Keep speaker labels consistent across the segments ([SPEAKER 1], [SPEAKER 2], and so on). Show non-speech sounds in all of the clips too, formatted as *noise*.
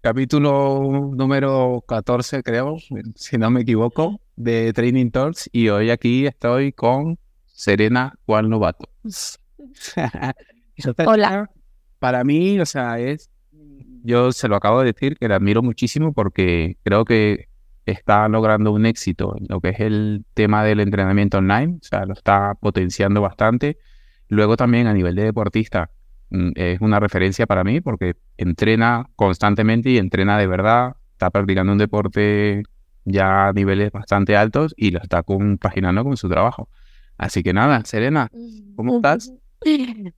[SPEAKER 1] capítulo número 14, creo, si no me equivoco, de Training Talks. Y hoy aquí estoy con Serena Juan Novato. *laughs*
[SPEAKER 2] Hola.
[SPEAKER 1] Para mí, o sea, es. Yo se lo acabo de decir que la admiro muchísimo porque creo que está logrando un éxito en lo que es el tema del entrenamiento online, o sea, lo está potenciando bastante. Luego también a nivel de deportista es una referencia para mí porque entrena constantemente y entrena de verdad, está practicando un deporte ya a niveles bastante altos y lo está compaginando con su trabajo. Así que nada, Serena, ¿cómo estás?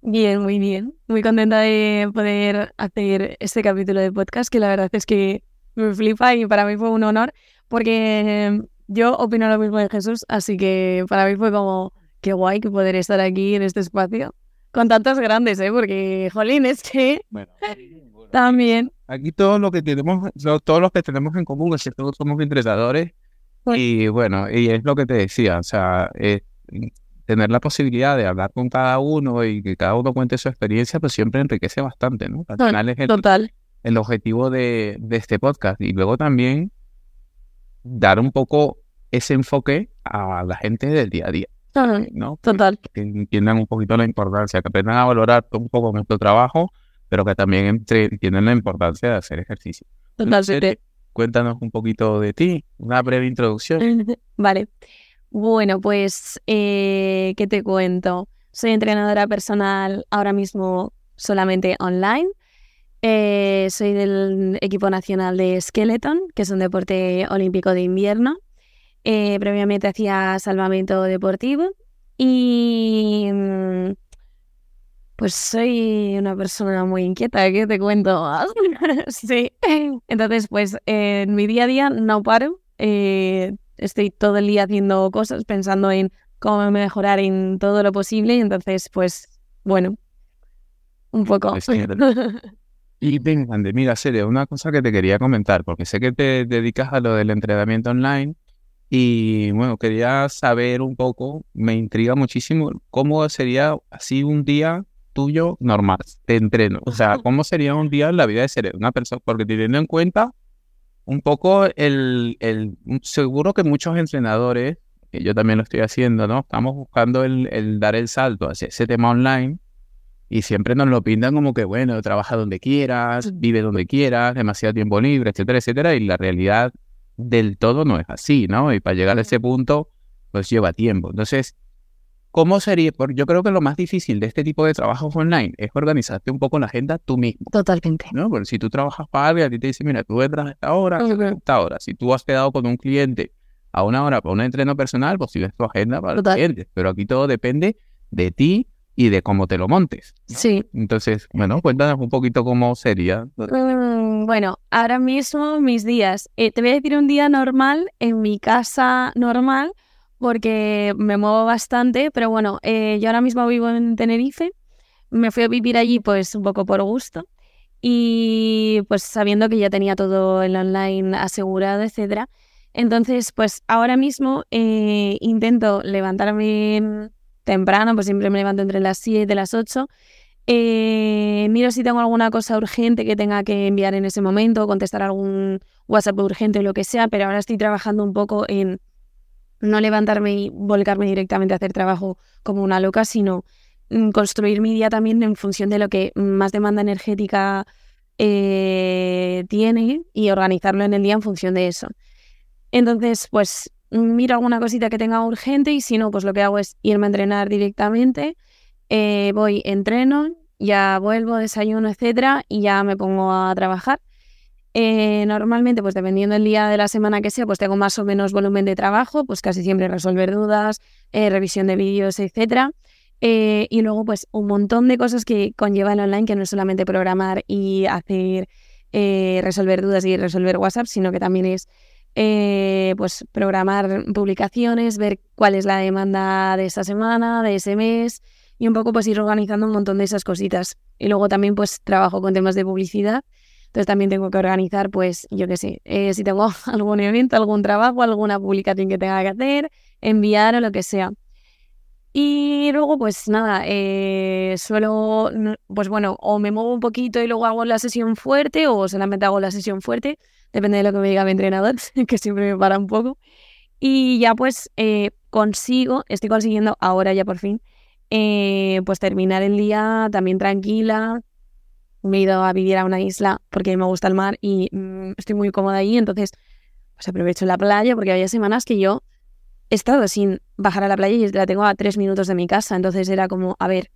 [SPEAKER 2] Bien, muy bien. Muy contenta de poder hacer este capítulo de podcast, que la verdad es que me flipa y para mí fue un honor porque yo opino lo mismo de Jesús, así que para mí fue como, qué guay que poder estar aquí en este espacio con tantos grandes, ¿eh? Porque, jolín, es que *laughs* también...
[SPEAKER 1] Aquí todo lo que tenemos, todos los que tenemos en común es que todos somos entrenadores pues y bueno, y es lo que te decía, o sea, tener la posibilidad de hablar con cada uno y que cada uno cuente su experiencia, pues siempre enriquece bastante, ¿no?
[SPEAKER 2] Al final es el, Total.
[SPEAKER 1] el objetivo de, de este podcast. Y luego también dar un poco ese enfoque a la gente del día a día. ¿No?
[SPEAKER 2] Total.
[SPEAKER 1] Que entiendan un poquito la importancia, que aprendan a valorar un poco nuestro trabajo, pero que también entiendan la importancia de hacer ejercicio.
[SPEAKER 2] Totalmente.
[SPEAKER 1] Cuéntanos un poquito de ti, una breve introducción.
[SPEAKER 2] Vale. Bueno, pues, eh, ¿qué te cuento? Soy entrenadora personal ahora mismo solamente online. Eh, soy del equipo nacional de Skeleton, que es un deporte olímpico de invierno. Eh, previamente hacía salvamento deportivo y mm, pues soy una persona muy inquieta, ¿qué te cuento? *laughs* sí. Entonces, pues en mi día a día no paro. Eh, estoy todo el día haciendo cosas, pensando en cómo mejorar en todo lo posible. Y entonces, pues, bueno, un poco. *laughs*
[SPEAKER 1] Y venga, mira, serio, una cosa que te quería comentar, porque sé que te dedicas a lo del entrenamiento online y bueno, quería saber un poco, me intriga muchísimo, cómo sería así un día tuyo normal de entreno. O sea, *laughs* cómo sería un día en la vida de ser una persona, porque teniendo en cuenta un poco el, el seguro que muchos entrenadores, que yo también lo estoy haciendo, ¿no? Estamos buscando el, el dar el salto hacia ese tema online y siempre nos lo pintan como que, bueno, trabaja donde quieras, vive donde quieras, demasiado tiempo libre, etcétera, etcétera. Y la realidad del todo no es así, ¿no? Y para llegar a ese punto, pues lleva tiempo. Entonces, ¿cómo sería? Porque yo creo que lo más difícil de este tipo de trabajos online es organizarte un poco la agenda tú mismo.
[SPEAKER 2] Totalmente.
[SPEAKER 1] ¿no? Porque si tú trabajas para alguien, a ti te dice, mira, tú entras a esta hora, a esta hora. Si tú has quedado con un cliente a una hora para un entreno personal, pues sigues tu agenda para el cliente. Pero aquí todo depende de ti y de cómo te lo montes.
[SPEAKER 2] Sí.
[SPEAKER 1] Entonces, bueno, cuéntanos un poquito cómo sería.
[SPEAKER 2] Bueno, ahora mismo mis días. Eh, te voy a decir un día normal en mi casa normal porque me muevo bastante, pero bueno, eh, yo ahora mismo vivo en Tenerife. Me fui a vivir allí pues un poco por gusto y pues sabiendo que ya tenía todo el online asegurado, etcétera. Entonces, pues ahora mismo eh, intento levantarme temprano, pues siempre me levanto entre las 7 y las 8. Eh, miro si tengo alguna cosa urgente que tenga que enviar en ese momento, contestar algún WhatsApp urgente o lo que sea, pero ahora estoy trabajando un poco en no levantarme y volcarme directamente a hacer trabajo como una loca, sino mm, construir mi día también en función de lo que más demanda energética eh, tiene y organizarlo en el día en función de eso. Entonces, pues miro alguna cosita que tenga urgente y si no, pues lo que hago es irme a entrenar directamente. Eh, voy, entreno, ya vuelvo, desayuno, etcétera, y ya me pongo a trabajar. Eh, normalmente, pues dependiendo del día de la semana que sea, pues tengo más o menos volumen de trabajo, pues casi siempre resolver dudas, eh, revisión de vídeos, etcétera. y luego, pues un montón de cosas que conlleva el online, que no es solamente programar y hacer, resolver dudas y resolver WhatsApp, sino que también es eh, pues programar publicaciones, ver cuál es la demanda de esta semana, de ese mes y un poco pues ir organizando un montón de esas cositas. Y luego también pues trabajo con temas de publicidad, entonces también tengo que organizar pues yo qué sé, eh, si tengo *laughs* algún evento, algún trabajo, alguna publicación que tenga que hacer, enviar o lo que sea. Y luego, pues nada, eh, suelo, pues bueno, o me muevo un poquito y luego hago la sesión fuerte o solamente hago la sesión fuerte, depende de lo que me diga mi entrenador, *laughs* que siempre me para un poco. Y ya pues eh, consigo, estoy consiguiendo ahora ya por fin, eh, pues terminar el día también tranquila. Me he ido a vivir a una isla porque me gusta el mar y mm, estoy muy cómoda ahí, entonces pues aprovecho la playa porque había semanas que yo he estado sin bajar a la playa y la tengo a tres minutos de mi casa, entonces era como, a ver,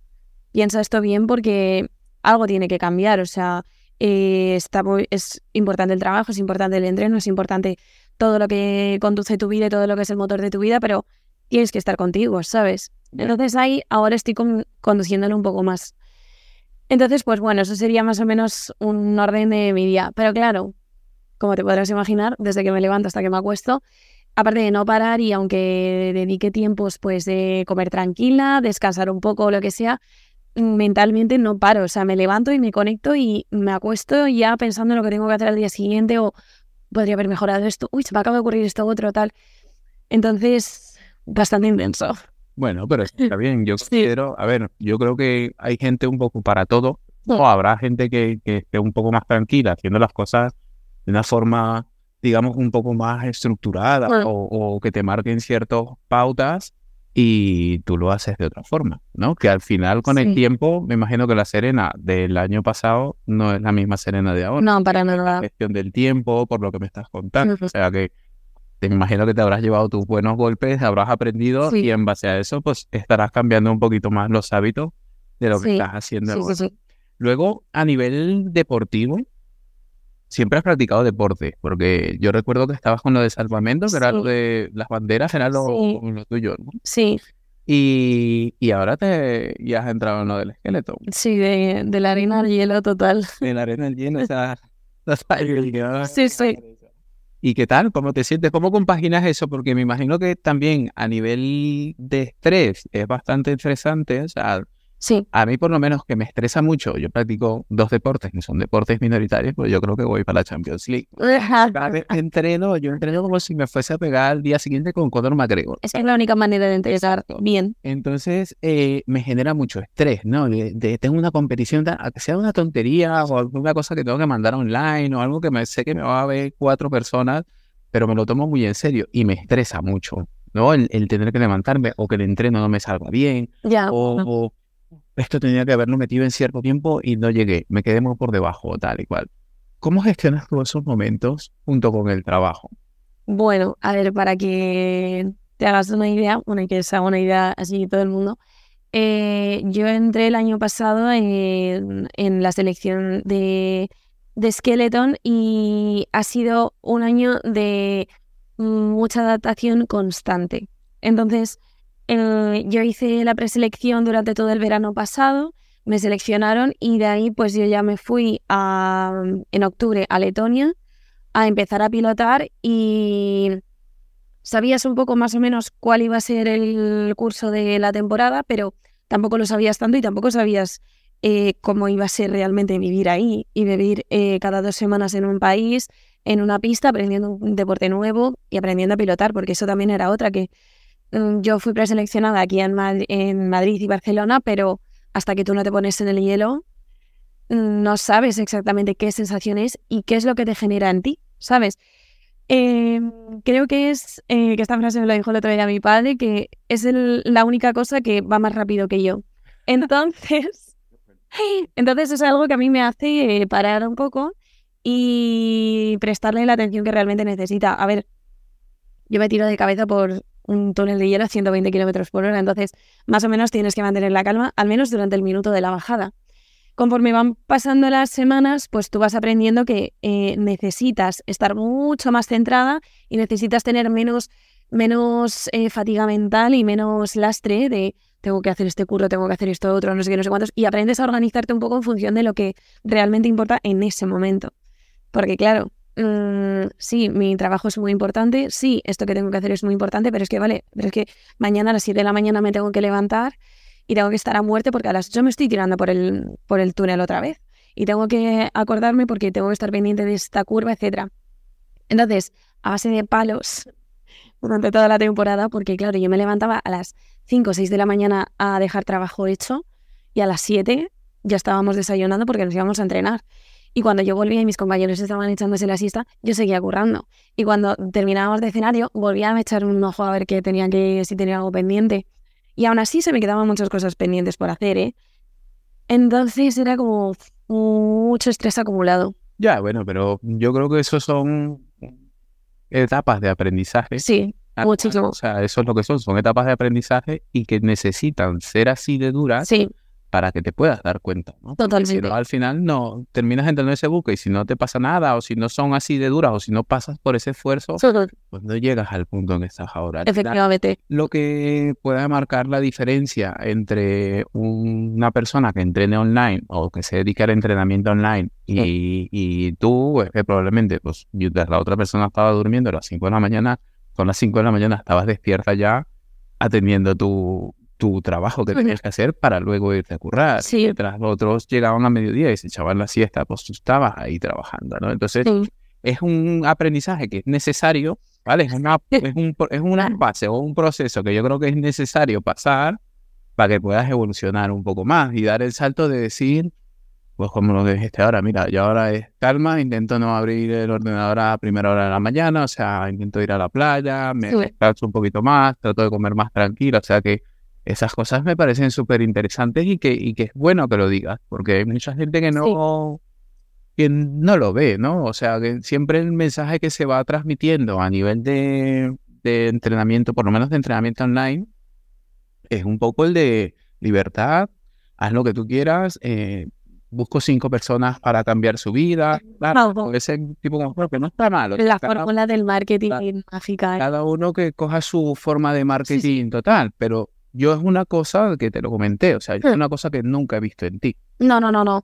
[SPEAKER 2] piensa esto bien porque algo tiene que cambiar, o sea, eh, está es importante el trabajo, es importante el entreno, es importante todo lo que conduce tu vida y todo lo que es el motor de tu vida, pero tienes que estar contigo, ¿sabes? Entonces ahí ahora estoy conduciéndolo un poco más. Entonces, pues bueno, eso sería más o menos un orden de mi día. Pero claro, como te podrás imaginar, desde que me levanto hasta que me acuesto, aparte de no parar y aunque dedique tiempos pues de comer tranquila, descansar un poco o lo que sea, mentalmente no paro. O sea, me levanto y me conecto y me acuesto ya pensando en lo que tengo que hacer al día siguiente o podría haber mejorado esto, uy, se me acaba de ocurrir esto otro, tal. Entonces, bastante intenso.
[SPEAKER 1] Bueno, pero está bien. Yo *laughs* considero, a ver, yo creo que hay gente un poco para todo, o habrá gente que, que esté un poco más tranquila, haciendo las cosas de una forma, digamos, un poco más estructurada o, o, que te marquen ciertas pautas y tú lo haces de otra forma, ¿no? Que al final con el tiempo, me imagino que la Serena del año pasado no es la misma Serena de ahora.
[SPEAKER 2] No, para nada.
[SPEAKER 1] La gestión del tiempo, por lo que me estás contando. O sea que te imagino que te habrás llevado tus buenos golpes, habrás aprendido y en base a eso, pues estarás cambiando un poquito más los hábitos de lo que estás haciendo ahora. Luego, a nivel deportivo, siempre has practicado deporte, porque yo recuerdo que estabas con lo de salvamento, que era lo de las banderas, era lo, tuyo, ¿no?
[SPEAKER 2] Sí.
[SPEAKER 1] Y, y, ahora te ya has entrado en lo del esqueleto.
[SPEAKER 2] Sí, de, de la arena al hielo total.
[SPEAKER 1] De la arena al hielo, o sea, *laughs*
[SPEAKER 2] sí, sí.
[SPEAKER 1] ¿Y qué tal? ¿Cómo te sientes? ¿Cómo compaginas eso? Porque me imagino que también a nivel de estrés es bastante estresante, o sea,
[SPEAKER 2] Sí.
[SPEAKER 1] A mí por lo menos que me estresa mucho, yo practico dos deportes, que son deportes minoritarios, pues yo creo que voy para la Champions League. Vez entreno, yo entreno como si me fuese a pegar al día siguiente con Conor McGregor.
[SPEAKER 2] Esa es la única manera de entrenar bien.
[SPEAKER 1] Entonces eh, me genera mucho estrés, ¿no? De, tengo una competición, que sea una tontería o alguna cosa que tengo que mandar online o algo que me sé que me va a ver cuatro personas, pero me lo tomo muy en serio y me estresa mucho, ¿no? El, tener que levantarme o que el entreno no me salga bien.
[SPEAKER 2] Ya.
[SPEAKER 1] o esto tenía que haberlo metido en cierto tiempo y no llegué, me quedé muy por debajo, tal y cual. ¿Cómo gestionas tú esos momentos junto con el trabajo?
[SPEAKER 2] Bueno, a ver, para que te hagas una idea, bueno, que sea una idea así todo el mundo, eh, yo entré el año pasado en, la selección de, de Skeleton y ha sido un año de mucha adaptación constante. Entonces, eh, yo hice la preselección durante todo el verano pasado, me seleccionaron y de ahí pues yo ya me fui a, en octubre a Letonia a empezar a pilotar y sabías un poco más o menos cuál iba a ser el curso de la temporada, pero tampoco lo sabías tanto y tampoco sabías eh, cómo iba a ser realmente vivir ahí y vivir eh, cada dos semanas en un país, en una pista, aprendiendo un deporte nuevo y aprendiendo a pilotar, porque eso también era otra que yo fui preseleccionada aquí en, Madrid y Barcelona, pero hasta que tú no te pones en el hielo, mm, no sabes exactamente qué sensación es y qué es lo que te genera en ti, ¿sabes? Em, creo que es, eh, que esta frase me lo dijo el otro día mi padre, que es la única cosa que va más rápido que yo. *laughs* Entonces, *laughs* entonces es algo que a mí me hace eh, parar un poco y prestarle la atención que realmente necesita. A ver, yo me tiro de cabeza por un túnel de hielo a 120 kilómetros por hora. Entonces, más o menos tienes que mantener la calma, al menos durante el minuto de la bajada. Conforme van pasando las semanas, pues tú vas aprendiendo que eh, necesitas estar mucho más centrada y necesitas tener menos, menos eh, fatiga mental y menos lastre de tengo que hacer este curro, tengo que hacer esto otro, no sé qué, no sé cuántos, y aprendes a organizarte un poco en función de lo que realmente importa en ese momento. Porque claro, Mm, sí, mi trabajo es muy importante, sí, esto que tengo que hacer es muy importante, pero es que, vale, pero es que mañana a las 7 de la mañana me tengo que levantar y tengo que estar a muerte porque a las 8 me estoy tirando por el, por el túnel otra vez. Y tengo que acordarme porque tengo que estar pendiente de esta curva, etc. Entonces, a base de palos *laughs* durante toda la temporada, porque claro, yo me levantaba a las 5 o 6 de la mañana a dejar trabajo hecho y a las 7 ya estábamos desayunando porque nos íbamos a entrenar. Y cuando yo volvía y mis compañeros estaban echándose la siesta, yo seguía currando. Y cuando terminábamos de cenar, yo volvía a echar un ojo a ver qué tenía que, si tenía algo pendiente. Y aún así se me quedaban muchas cosas pendientes por hacer, ¿eh? Entonces era como mucho estrés acumulado.
[SPEAKER 1] Ya, bueno, pero yo creo que eso son etapas de aprendizaje.
[SPEAKER 2] Sí, muchísimo.
[SPEAKER 1] O sea, eso es lo que son, son etapas de aprendizaje y que necesitan ser así de duras
[SPEAKER 2] Sí,
[SPEAKER 1] para que te puedas dar cuenta,
[SPEAKER 2] Totalmente.
[SPEAKER 1] Si no, al final no terminas entrando en ese buque y si no te pasa nada o si no son así de duras o si no pasas por ese esfuerzo, pues no llegas al punto en que estás ahora.
[SPEAKER 2] Efectivamente.
[SPEAKER 1] lo que pueda marcar la diferencia entre una persona que entrene online o que se dedique al entrenamiento online y, y tú, es que probablemente, pues, mientras la otra persona estaba durmiendo a las 5 de la mañana, con las 5 de la mañana estabas despierta ya atendiendo tu, tu trabajo que tenías que hacer para luego irte a currar.
[SPEAKER 2] Sí.
[SPEAKER 1] Mientras los otros llegaban a mediodía y se echaban la siesta, pues tú estabas ahí trabajando, ¿no? Entonces,
[SPEAKER 2] Sí.
[SPEAKER 1] es un aprendizaje que es necesario, ¿vale? Es, una, es, un, es una fase o un proceso que yo creo que es necesario pasar para que puedas evolucionar un poco más y dar el salto de decir, pues como lo dijiste ahora, mira, yo ahora es calma, intento no abrir el ordenador a primera hora de la mañana, o sea, intento ir a la playa, me descanso un poquito más, trato de comer más tranquilo, o sea que esas cosas me parecen súper interesantes y que, y que es bueno que lo digas, porque hay mucha gente que no, que no lo ve, ¿no? O sea, que siempre el mensaje que se va transmitiendo a nivel de, de entrenamiento, por lo menos de entrenamiento online, es un poco el de libertad, haz lo que tú quieras, eh, busco cinco personas para cambiar su vida, claro, ese tipo de cosas que no está mal. o sea,
[SPEAKER 2] La
[SPEAKER 1] cada-
[SPEAKER 2] fórmula del marketing
[SPEAKER 1] Claro.
[SPEAKER 2] mágica. ¿eh?
[SPEAKER 1] cada uno que coja su forma de marketing total, pero yo es una cosa que te lo comenté, o sea, es
[SPEAKER 2] Hmm.
[SPEAKER 1] una cosa que nunca he visto en ti.
[SPEAKER 2] No, no, no, no.
[SPEAKER 1] O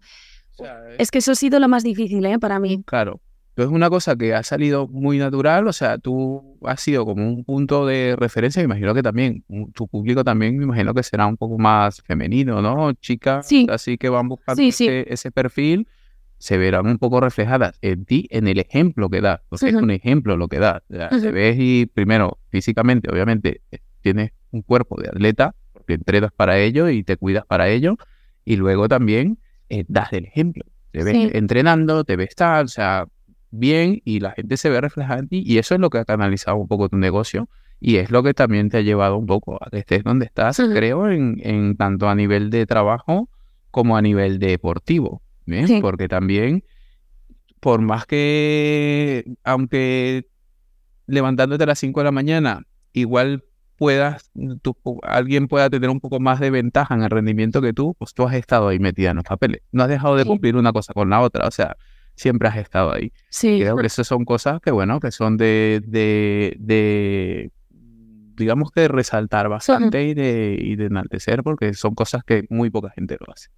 [SPEAKER 1] sea,
[SPEAKER 2] Es que eso ha sido lo más difícil, ¿eh? Para mí.
[SPEAKER 1] Claro. Entonces es una cosa que ha salido muy natural, o sea, tú has sido como un punto de referencia, me imagino que también, tu público también, me imagino que será un poco más femenino, ¿no? Chicas
[SPEAKER 2] Sí.
[SPEAKER 1] así que van buscando
[SPEAKER 2] Sí, sí.
[SPEAKER 1] Ese, ese perfil, se verán un poco reflejadas en ti, en el ejemplo que das, porque es
[SPEAKER 2] Ujú.
[SPEAKER 1] un ejemplo lo que das. O sea, Te
[SPEAKER 2] Ujú.
[SPEAKER 1] ves y primero, físicamente, obviamente, tienes un cuerpo de atleta, porque entrenas para ello y te cuidas para ello, y luego también eh, das el ejemplo. Te ves
[SPEAKER 2] Sí.
[SPEAKER 1] entrenando, te ves tal, o sea, bien y la gente se ve reflejada en ti y eso es lo que ha canalizado un poco tu negocio y es lo que también te ha llevado un poco a que estés donde estás, creo, en, en tanto a nivel de trabajo como a nivel deportivo, ¿bien?
[SPEAKER 2] Sí.
[SPEAKER 1] Porque también, por más que, aunque levantándote a las 5 de la mañana, igual puedas, tú- alguien pueda tener un poco más de ventaja en el rendimiento que tú, pues tú has estado ahí metida en los papeles. No has dejado de
[SPEAKER 2] Sí.
[SPEAKER 1] cumplir una cosa con la otra, o sea, siempre has estado ahí.
[SPEAKER 2] Sí.
[SPEAKER 1] Creo que esas son cosas que, bueno, que son de, de, de digamos que de resaltar bastante y de, y de enaltecer, porque son cosas que muy poca gente lo hace.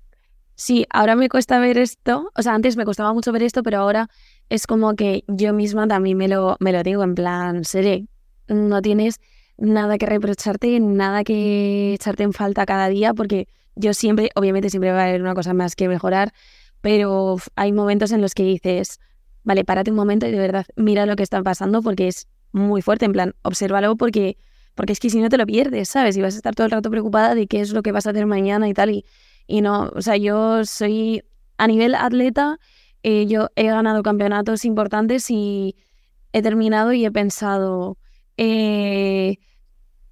[SPEAKER 2] Sí, ahora me cuesta ver esto, o sea, antes me costaba mucho ver esto, pero ahora es como que yo misma también me lo, me lo digo en plan, seré, no tienes nada que reprocharte, nada que echarte en falta cada día, porque yo siempre, obviamente siempre va a haber una cosa más que mejorar, pero hay momentos en los que dices, vale, párate un momento y de verdad mira lo que está pasando porque es muy fuerte, en plan, obsérvalo porque, porque es que si no te lo pierdes, ¿sabes? Y vas a estar todo el rato preocupada de qué es lo que vas a hacer mañana y tal, y, y no, o sea, yo soy a nivel atleta, eh, yo he ganado campeonatos importantes y he terminado y he pensado, eh,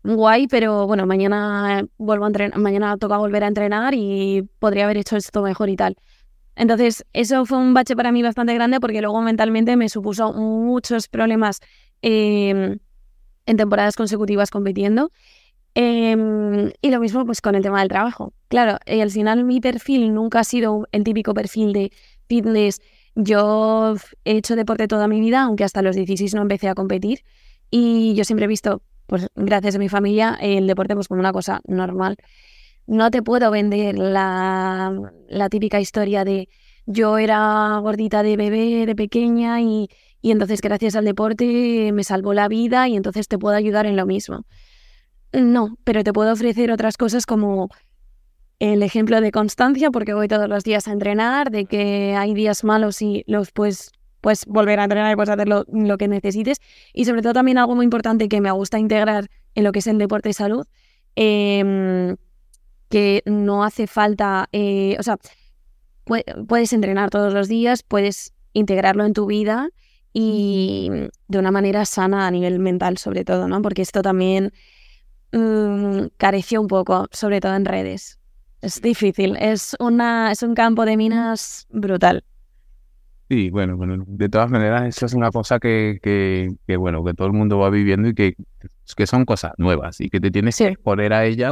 [SPEAKER 2] guay, pero bueno, mañana vuelvo a entrenar, mañana toca volver a entrenar y podría haber hecho esto mejor y tal. Entonces, eso fue un bache para mí bastante grande porque luego mentalmente me supuso muchos problemas eh, en temporadas consecutivas compitiendo. Em, y lo mismo pues con el tema del trabajo. Claro, y al final mi perfil nunca ha sido el típico perfil de fitness. Yo he hecho deporte toda mi vida, aunque hasta los 16 no empecé a competir. Y yo siempre he visto, pues gracias a mi familia, el deporte pues como una cosa normal. No te puedo vender la, la típica historia de yo era gordita de bebé, de pequeña, y, y entonces gracias al deporte me salvó la vida y entonces te puedo ayudar en lo mismo. No, pero te puedo ofrecer otras cosas como el ejemplo de constancia, porque voy todos los días a entrenar, de que hay días malos y los puedes, puedes volver a entrenar y puedes hacer lo, lo que necesites. Y sobre todo también algo muy importante que me gusta integrar en lo que es el deporte y salud, em, que no hace falta, eh, o sea, puedes entrenar todos los días, puedes integrarlo en tu vida y de una manera sana a nivel mental sobre todo, ¿no? Porque esto también mm, careció un poco, sobre todo en redes. Es difícil, es, una, es un campo de minas brutal.
[SPEAKER 1] Sí, bueno, bueno, de todas maneras, eso es una cosa que, que, bueno, que todo el mundo va viviendo y que, que son cosas nuevas y que te tienes que exponer a ellas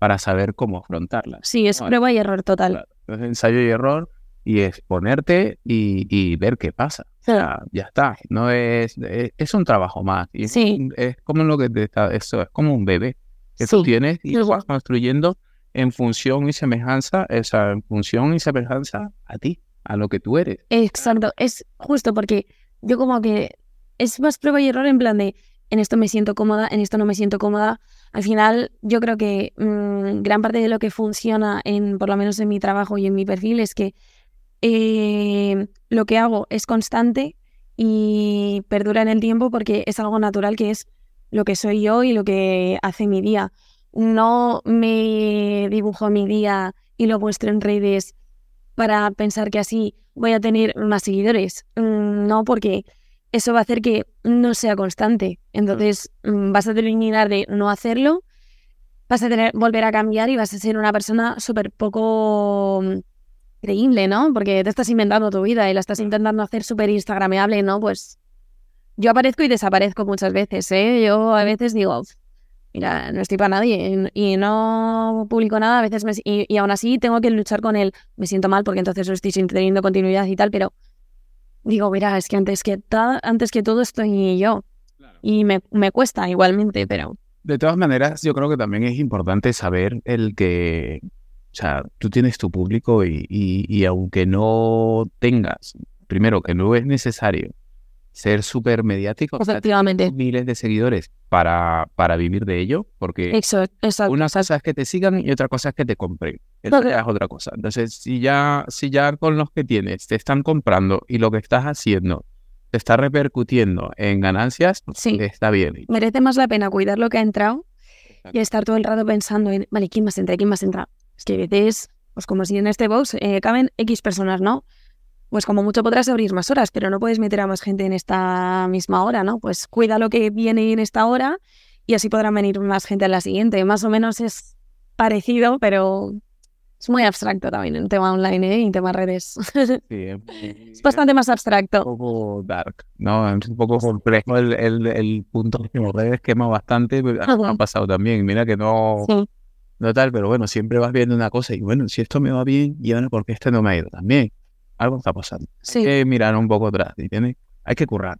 [SPEAKER 1] para saber cómo afrontarlas.
[SPEAKER 2] Sí, es prueba y error total.
[SPEAKER 1] Es ensayo y error y exponerte y, y ver qué pasa. O sea, ya está. No es, es, un trabajo más. Y sí. es, como lo que te está, eso es como un bebé que tú tienes y vas construyendo en función y semejanza, esa en función y semejanza a ti, a lo que tú eres.
[SPEAKER 2] Exacto, es justo porque yo como que es más prueba y error en plan de en esto me siento cómoda, en esto no me siento cómoda. Al final, yo creo que mm, gran parte de lo que funciona, en, por lo menos en mi trabajo y en mi perfil, es que eh, lo que hago es constante y perdura en el tiempo porque es algo natural que es lo que soy yo y lo que hace mi día. No me dibujo mi día y lo muestro en redes para pensar que así voy a tener más seguidores. Mm, no, porque eso va a hacer que no sea constante. Entonces mm, vas a terminar de no hacerlo, vas a tener volver a cambiar y vas a ser una persona súper poco mm, creíble, ¿no? Porque te estás inventando tu vida y la estás intentando hacer súper instagrameable, ¿no? Pues yo aparezco y desaparezco muchas veces, ¿eh? Yo a veces digo, mira, no estoy para nadie y, no publico nada, a veces me, y, y, aún así tengo que luchar con él. Me siento mal porque entonces no estoy teniendo continuidad y tal, pero digo, mira, es que antes que, antes que todo estoy yo. Y me, me cuesta igualmente, pero...
[SPEAKER 1] De todas maneras, yo creo que también es importante saber el que, o sea, tú tienes tu público y, y, y aunque no tengas, primero, que no es necesario ser súper mediático,
[SPEAKER 2] Efectivamente.
[SPEAKER 1] miles de seguidores para, para vivir de ello, porque
[SPEAKER 2] exacto,
[SPEAKER 1] una cosa es que te sigan y otra cosa es que te compren. Eso es otra cosa. Entonces, si ya, si ya con los que tienes te están comprando y lo que estás haciendo te está repercutiendo en ganancias, sí. está bien.
[SPEAKER 2] Merece más la pena cuidar lo que ha entrado y estar todo el rato pensando en, vale, ¿quién más entra? ¿Quién más entra? Es que a veces, pues como si en este box eh, caben X personas, ¿no? Pues como mucho podrás abrir más horas, pero no puedes meter a más gente en esta misma hora, ¿no? Pues cuida lo que viene en esta hora y así podrán venir más gente en la siguiente. Más o menos es parecido, pero es muy abstracto también en tema online ¿eh? y en tema redes. *laughs* Sí, es, bastante más abstracto.
[SPEAKER 1] Un poco dark, ¿no? Es un poco complejo el, el, el punto que redes quema bastante. Pues, ha pasado también. Mira que no... No tal, pero bueno, siempre vas viendo una cosa y bueno, si esto me va bien, y ahora porque este no me ha ido también algo está pasando. Hay que mirar un poco atrás y tiene, hay que currar.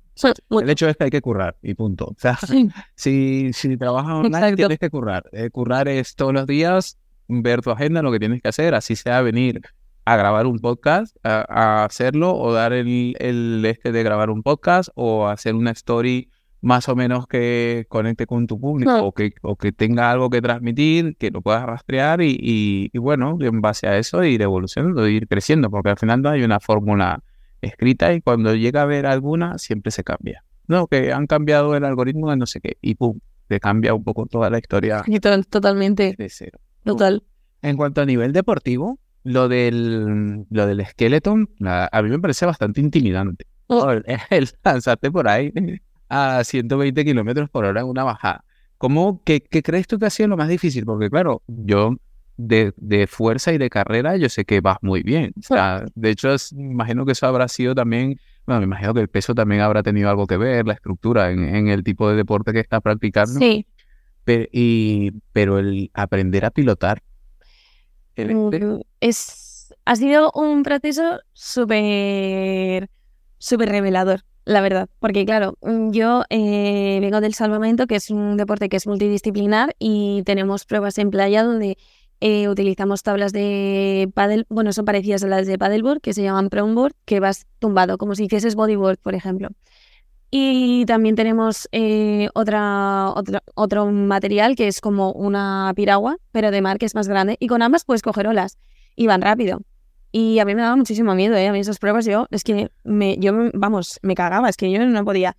[SPEAKER 1] El hecho es que hay que currar y punto. O sea, *laughs* si, si trabajas online tienes que currar. Eh, currar es todos los días ver tu agenda, lo que tienes que hacer, así sea venir a grabar un podcast, a, hacerlo o dar el, el este de grabar un podcast o hacer una story más o menos que conecte con tu público o, que, o que tenga algo que transmitir, que lo puedas rastrear y, y, bueno, en base a eso ir evolucionando, ir creciendo, porque al final no hay una fórmula escrita y cuando llega a haber alguna siempre se cambia. No, que han cambiado el algoritmo de no sé qué y pum, te cambia un poco toda la historia.
[SPEAKER 2] Y totalmente.
[SPEAKER 1] De cero.
[SPEAKER 2] Total.
[SPEAKER 1] En cuanto a nivel deportivo, lo del, lo del skeleton, a mí me parece bastante intimidante. Oh. *laughs* el lanzarte por ahí a 120 kilómetros por hora en una bajada. ¿Cómo, qué, crees tú que ha sido lo más difícil? Porque claro, yo de, de, fuerza y de carrera, yo sé que vas muy bien. O sea, de hecho, imagino que eso habrá sido también, bueno, me imagino que el peso también habrá tenido algo que ver, la estructura en, el tipo de deporte que estás practicando.
[SPEAKER 2] Sí.
[SPEAKER 1] Pero, y, pero el aprender a pilotar.
[SPEAKER 2] Mm, es, ha sido un proceso súper, súper revelador la verdad, porque claro, mm, yo eh, vengo del salvamento, que es un deporte que es multidisciplinar y tenemos pruebas en playa donde eh, utilizamos tablas de paddle, bueno, son parecidas a las de paddleboard, que se llaman prongboard, que vas tumbado, como si hicieses bodyboard, por ejemplo. Y también tenemos eh, otra, otra, otro material que es como una piragua, pero de mar, que es más grande, y con ambas puedes coger olas y van rápido. Y a mí me daba muchísimo miedo, ¿eh? A mí esas pruebas yo, es que me, yo, vamos, me cagaba, es que yo no podía.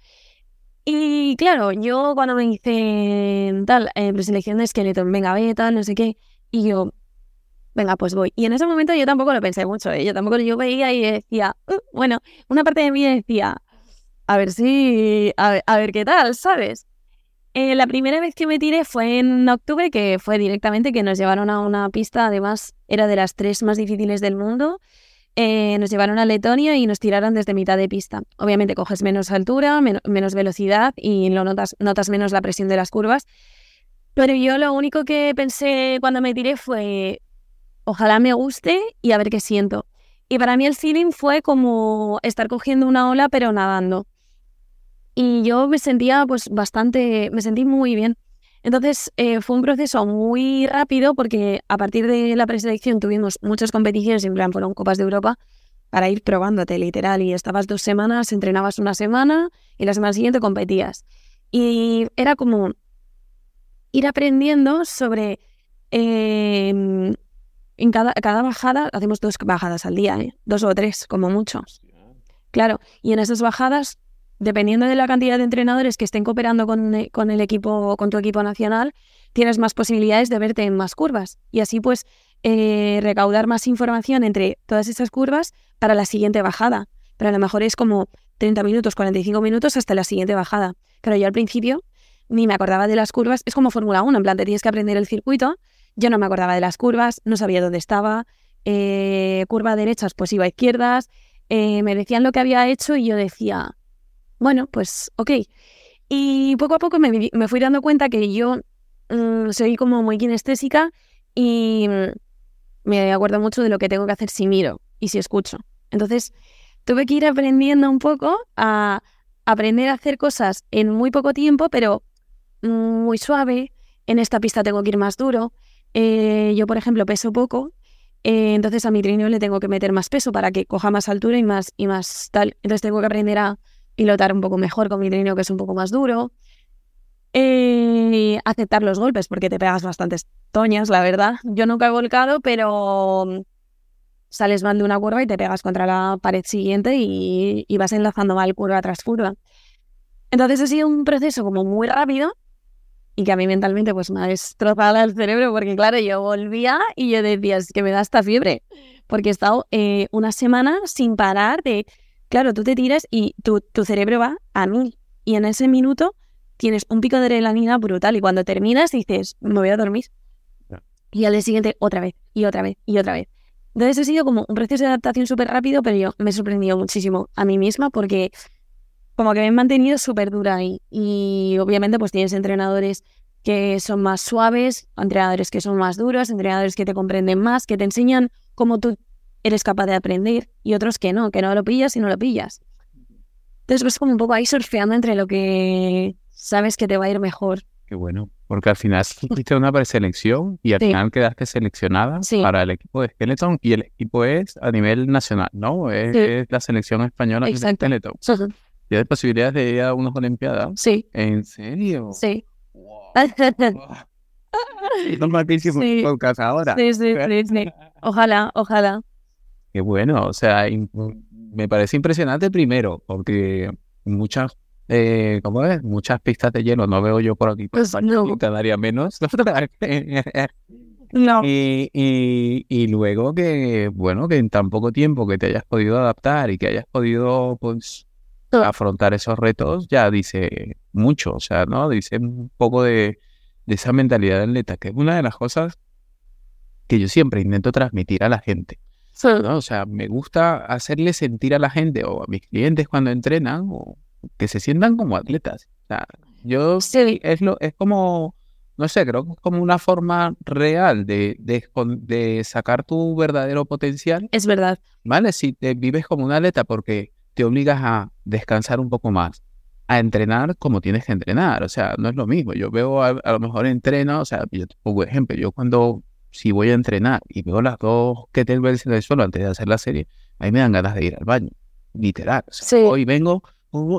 [SPEAKER 2] Y claro, yo cuando me hice tal, eh, preselección de esqueleto, venga, ve, tal, no sé qué, y yo, venga, pues voy. Y en ese momento yo tampoco lo pensé mucho, ¿eh? yo tampoco yo veía y decía, "Uh", bueno, una parte de mí decía, a ver si, a ver, a ver qué tal, ¿sabes? Eh, la primera vez que me tiré fue en octubre, que fue directamente que nos llevaron a una pista, además era de las tres más difíciles del mundo. Eh, nos llevaron a Letonia y nos tiraron desde mitad de pista. Obviamente coges menos altura, men- menos velocidad y lo notas, notas menos la presión de las curvas. Pero yo lo único que pensé cuando me tiré fue, ojalá me guste y a ver qué siento. Y para mí el feeling fue como estar cogiendo una ola pero nadando. Y yo me sentía pues bastante, me sentí muy bien. Entonces eh, fue un proceso muy rápido porque a partir de la preselección tuvimos muchas competiciones, en plan fueron Copas de Europa, para ir probándote literal. Y estabas dos semanas, entrenabas una semana y la semana siguiente competías. Y era como ir aprendiendo sobre... eh, en cada, cada bajada, hacemos dos bajadas al día, ¿eh? dos o tres, como mucho. Claro, y en esas bajadas, dependiendo de la cantidad de entrenadores que estén cooperando con, eh, el equipo, con tu equipo nacional, tienes más posibilidades de verte en más curvas. Y así pues eh, recaudar más información entre todas esas curvas para la siguiente bajada. Pero a lo mejor es como 30 minutos, 45 minutos hasta la siguiente bajada. Pero yo al principio ni me acordaba de las curvas. Es como Fórmula 1, en plan, te tienes que aprender el circuito. Yo no me acordaba de las curvas, no sabía dónde estaba. Eh, curva derechas, pues iba a izquierdas. Me decían lo que había hecho y yo decía, bueno, pues ok. Y poco a poco me, me fui dando cuenta que yo mm, soy como muy kinestésica y mm, me acuerdo mucho de lo que tengo que hacer si miro y si escucho. Entonces, tuve que ir aprendiendo un poco a aprender a hacer cosas en muy poco tiempo, pero muy suave. En esta pista tengo que ir más duro. Eh, yo, por ejemplo, peso poco, eh, entonces a mi trineo le tengo que meter más peso para que coja más altura y más, y más tal. Entonces tengo que aprender a pilotar un poco mejor con mi trineo que es un poco más duro. Eh, aceptar los golpes porque te pegas bastantes toñas, la verdad. Yo nunca he volcado, pero mm, sales mal de una curva y te pegas contra la pared siguiente y, y vas enlazando mal curva tras curva. Entonces ha sido un proceso como muy rápido y que a mí mentalmente pues me ha destrozado el cerebro porque claro, yo volvía y yo decía, es que me da esta fiebre porque he estado eh, una semana sin parar de, claro, tú te tiras y tu, tu cerebro va a mil y en ese minuto tienes un pico de adrenalina brutal y cuando terminas dices, me voy a dormir. Y al día siguiente otra vez y otra vez y otra vez. Entonces ha sido como un proceso de adaptación súper rápido, pero yo me he sorprendido muchísimo a mí misma porque como que me he mantenido súper dura ahí. Y obviamente pues tienes entrenadores que son más suaves, entrenadores que son más duros, entrenadores que te comprenden más, que te enseñan cómo tú eres capaz de aprender y otros que no, que no lo pillas y no lo pillas. Entonces pues como un poco ahí surfeando entre lo que sabes que te va a ir mejor.
[SPEAKER 1] Qué bueno. Porque al final hiciste una preselección y al
[SPEAKER 2] Sí.
[SPEAKER 1] final quedaste seleccionada
[SPEAKER 2] Sí.
[SPEAKER 1] para el equipo de Skeleton y el equipo es a nivel nacional, ¿no? Es,
[SPEAKER 2] Sí.
[SPEAKER 1] es la selección española de. Skeleton. ¿Tienes posibilidades de ir a unas Olimpiadas?
[SPEAKER 2] Sí,
[SPEAKER 1] ¿En serio?
[SPEAKER 2] sí.
[SPEAKER 1] Wow. *laughs* malísimos
[SPEAKER 2] Sí.
[SPEAKER 1] podcast ahora.
[SPEAKER 2] sí, sí, sí. Ojalá, ojalá.
[SPEAKER 1] Qué bueno, o sea, me parece impresionante primero, porque muchas, eh, ¿cómo es? Muchas pistas de hielo no veo yo por aquí,
[SPEAKER 2] Pues no.
[SPEAKER 1] y *laughs* cada día menos. *laughs*
[SPEAKER 2] No.
[SPEAKER 1] Y, y, y luego que, bueno, que en tan poco tiempo que te hayas podido adaptar y que hayas podido, pues,
[SPEAKER 2] Ah.
[SPEAKER 1] afrontar esos retos, ya dice mucho, o sea, ¿no? Dice un poco de, de esa mentalidad de atleta, que es una de las cosas que yo siempre intento transmitir a la gente. ¿No? O sea, me gusta hacerle sentir a la gente o a mis clientes cuando entrenan o que se sientan como atletas. O sea, yo
[SPEAKER 2] Sí.
[SPEAKER 1] es lo es como no sé, creo que es como una forma real de, de, de sacar tu verdadero potencial,
[SPEAKER 2] Es verdad.
[SPEAKER 1] ¿vale? Si te vives como un atleta porque te obligas a descansar un poco más, a entrenar como tienes que entrenar, o sea, no es lo mismo. Yo veo a, a lo mejor entreno, o sea, yo te pongo ejemplo, yo cuando si voy a entrenar y veo las dos kettlebells en el suelo antes de hacer la serie, ahí me dan ganas de ir al baño, literal. O sea,
[SPEAKER 2] Sí.
[SPEAKER 1] Hoy vengo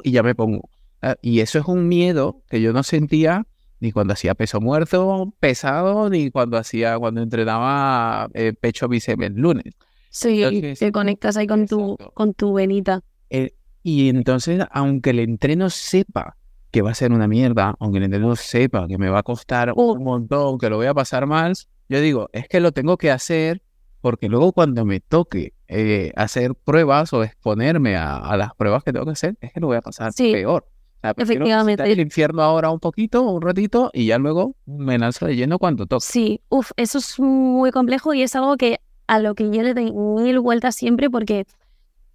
[SPEAKER 1] y ya me pongo. Ah, Y eso es un miedo que yo no sentía ni cuando hacía peso muerto pesado, ni cuando hacía, cuando entrenaba eh, pecho bíceps el lunes.
[SPEAKER 2] Sí,
[SPEAKER 1] Entonces,
[SPEAKER 2] te conectas ahí con tu, con tu venita.
[SPEAKER 1] Eh, y entonces, aunque el entreno sepa que va a ser una mierda, aunque el entrenador sepa que me va a costar
[SPEAKER 2] Uh.
[SPEAKER 1] un montón, que lo voy a pasar mal, yo digo, es que lo tengo que hacer porque luego cuando me toque eh, hacer pruebas o exponerme a, a las pruebas que tengo que hacer, es que lo voy a pasar
[SPEAKER 2] Sí.
[SPEAKER 1] peor. O sea, prefiero
[SPEAKER 2] Efectivamente.
[SPEAKER 1] el infierno ahora un poquito, un ratito, y ya luego me lanzo de lleno cuando toque.
[SPEAKER 2] Sí, uff, eso es muy complejo y es algo que a lo que yo le doy mil vueltas siempre porque,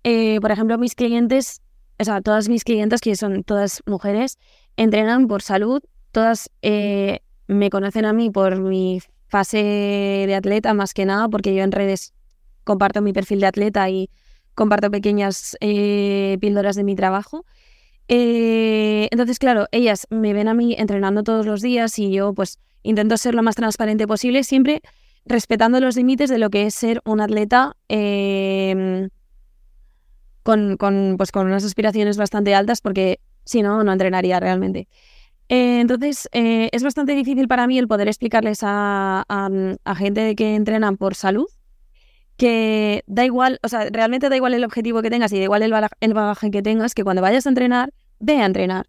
[SPEAKER 2] eh, por ejemplo, mis clientes, o sea, todas mis clientes, que son todas mujeres, entrenan por salud, todas eh, me conocen a mí por mi fase de atleta más que nada, porque yo en redes comparto mi perfil de atleta y comparto pequeñas eh, píldoras de mi trabajo. Eh, entonces, claro, ellas me ven a mí entrenando todos los días y yo pues intento ser lo más transparente posible, siempre respetando los límites de lo que es ser un atleta eh, con, con, pues, con unas aspiraciones bastante altas, porque si no, no entrenaría realmente. Eh, entonces, eh, es bastante difícil para mí el poder explicarles a, gente que entrenan por salud que da igual, o sea, realmente da igual el objetivo que tengas y da igual el, el bagaje que tengas, que cuando vayas a entrenar, ve a entrenar.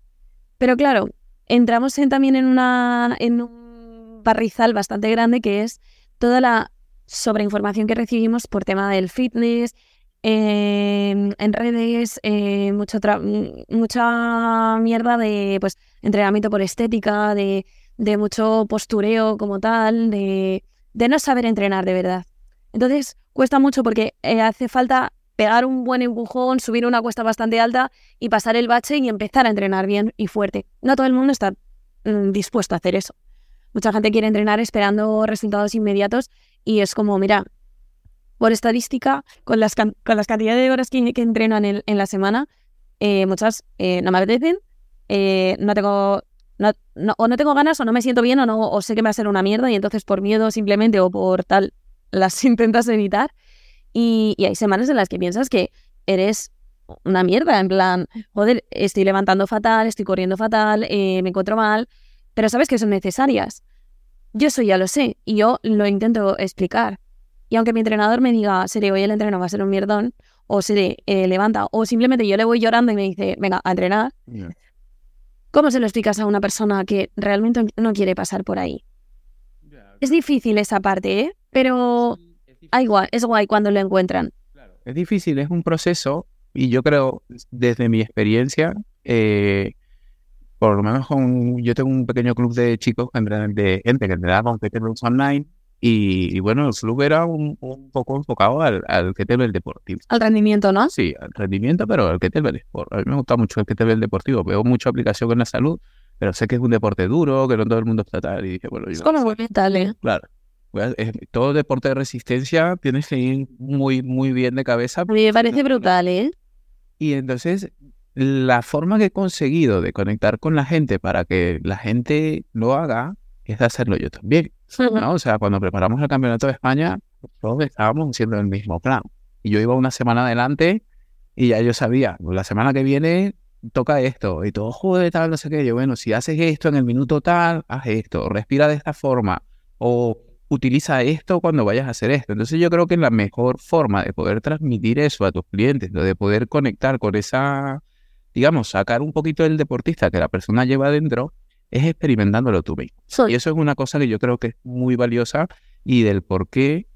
[SPEAKER 2] Pero claro, entramos en- también en, una, en un barrizal bastante grande que es toda la sobreinformación que recibimos por tema del fitness, en, redes, eh, mucha mierda de pues entrenamiento por estética, de, mucho postureo como tal, de, de no saber entrenar de verdad. Entonces cuesta mucho porque eh, hace falta pegar un buen empujón, subir una cuesta bastante alta y pasar el bache y empezar a entrenar bien y fuerte. No todo el mundo está mm, dispuesto a hacer eso. Mucha gente quiere entrenar esperando resultados inmediatos y es como, mira, por estadística, con las, con las cantidades de horas que, que entrenan en, en la semana, eh, muchas eh, no me apetecen, eh, no tengo... No, no- o no tengo ganas o no me siento bien o no o sé que me va a ser una mierda y entonces por miedo simplemente o por tal las *laughs* intentas evitar y, y hay semanas en las que piensas que eres una mierda, en plan, joder, estoy levantando fatal, estoy corriendo fatal, eh, me encuentro mal, pero sabes que son necesarias. Yo eso ya lo sé y yo lo intento explicar. Y aunque mi entrenador me diga, Sere, hoy el entreno va a ser un mierdón, o Sere, eh, levanta, o simplemente yo le voy llorando y me dice, venga, a entrenar, ¿cómo se lo explicas a una persona que realmente no quiere pasar por ahí? Es difícil esa parte, ¿eh? Pero ah, igual, es guay cuando lo encuentran.
[SPEAKER 1] Es difícil, es un proceso y yo creo, desde mi experiencia, eh, por lo menos con, yo tengo un pequeño club de chicos, de gente que entrena con kettlebells online y, y bueno, el club era un, un poco enfocado al, al kettlebell deportivo.
[SPEAKER 2] Al rendimiento, ¿no?
[SPEAKER 1] Sí, al rendimiento, pero al kettlebell sport. A mí me gusta mucho el kettlebell deportivo, veo mucha aplicación en la salud, pero sé que es un deporte duro, que no todo el mundo está tal y dije, bueno,
[SPEAKER 2] Es
[SPEAKER 1] yo...
[SPEAKER 2] como muy mental, ¿eh?
[SPEAKER 1] Claro. Eh, todo deporte de resistencia tienes que ir muy, muy bien de cabeza.
[SPEAKER 2] Me parece brutal, ¿eh?
[SPEAKER 1] Y entonces, la forma que he conseguido de conectar con la gente para que la gente lo haga es de hacerlo yo también. ¿No? O sea, cuando preparamos el Campeonato de España, todos estábamos haciendo el mismo plan. Y yo iba una semana adelante y ya yo sabía, la semana que viene toca esto. Y todo, joder, tal, no sé qué. Yo, bueno, si haces esto en el minuto tal, haz esto. Respira de esta forma. O utiliza esto cuando vayas a hacer esto. Entonces yo creo que la mejor forma de poder transmitir eso a tus clientes, de poder conectar con esa, digamos, sacar un poquito del deportista que la persona lleva adentro, es experimentándolo tú mismo.
[SPEAKER 2] Soy.
[SPEAKER 1] Y eso es una cosa que yo creo que es muy valiosa y del por qué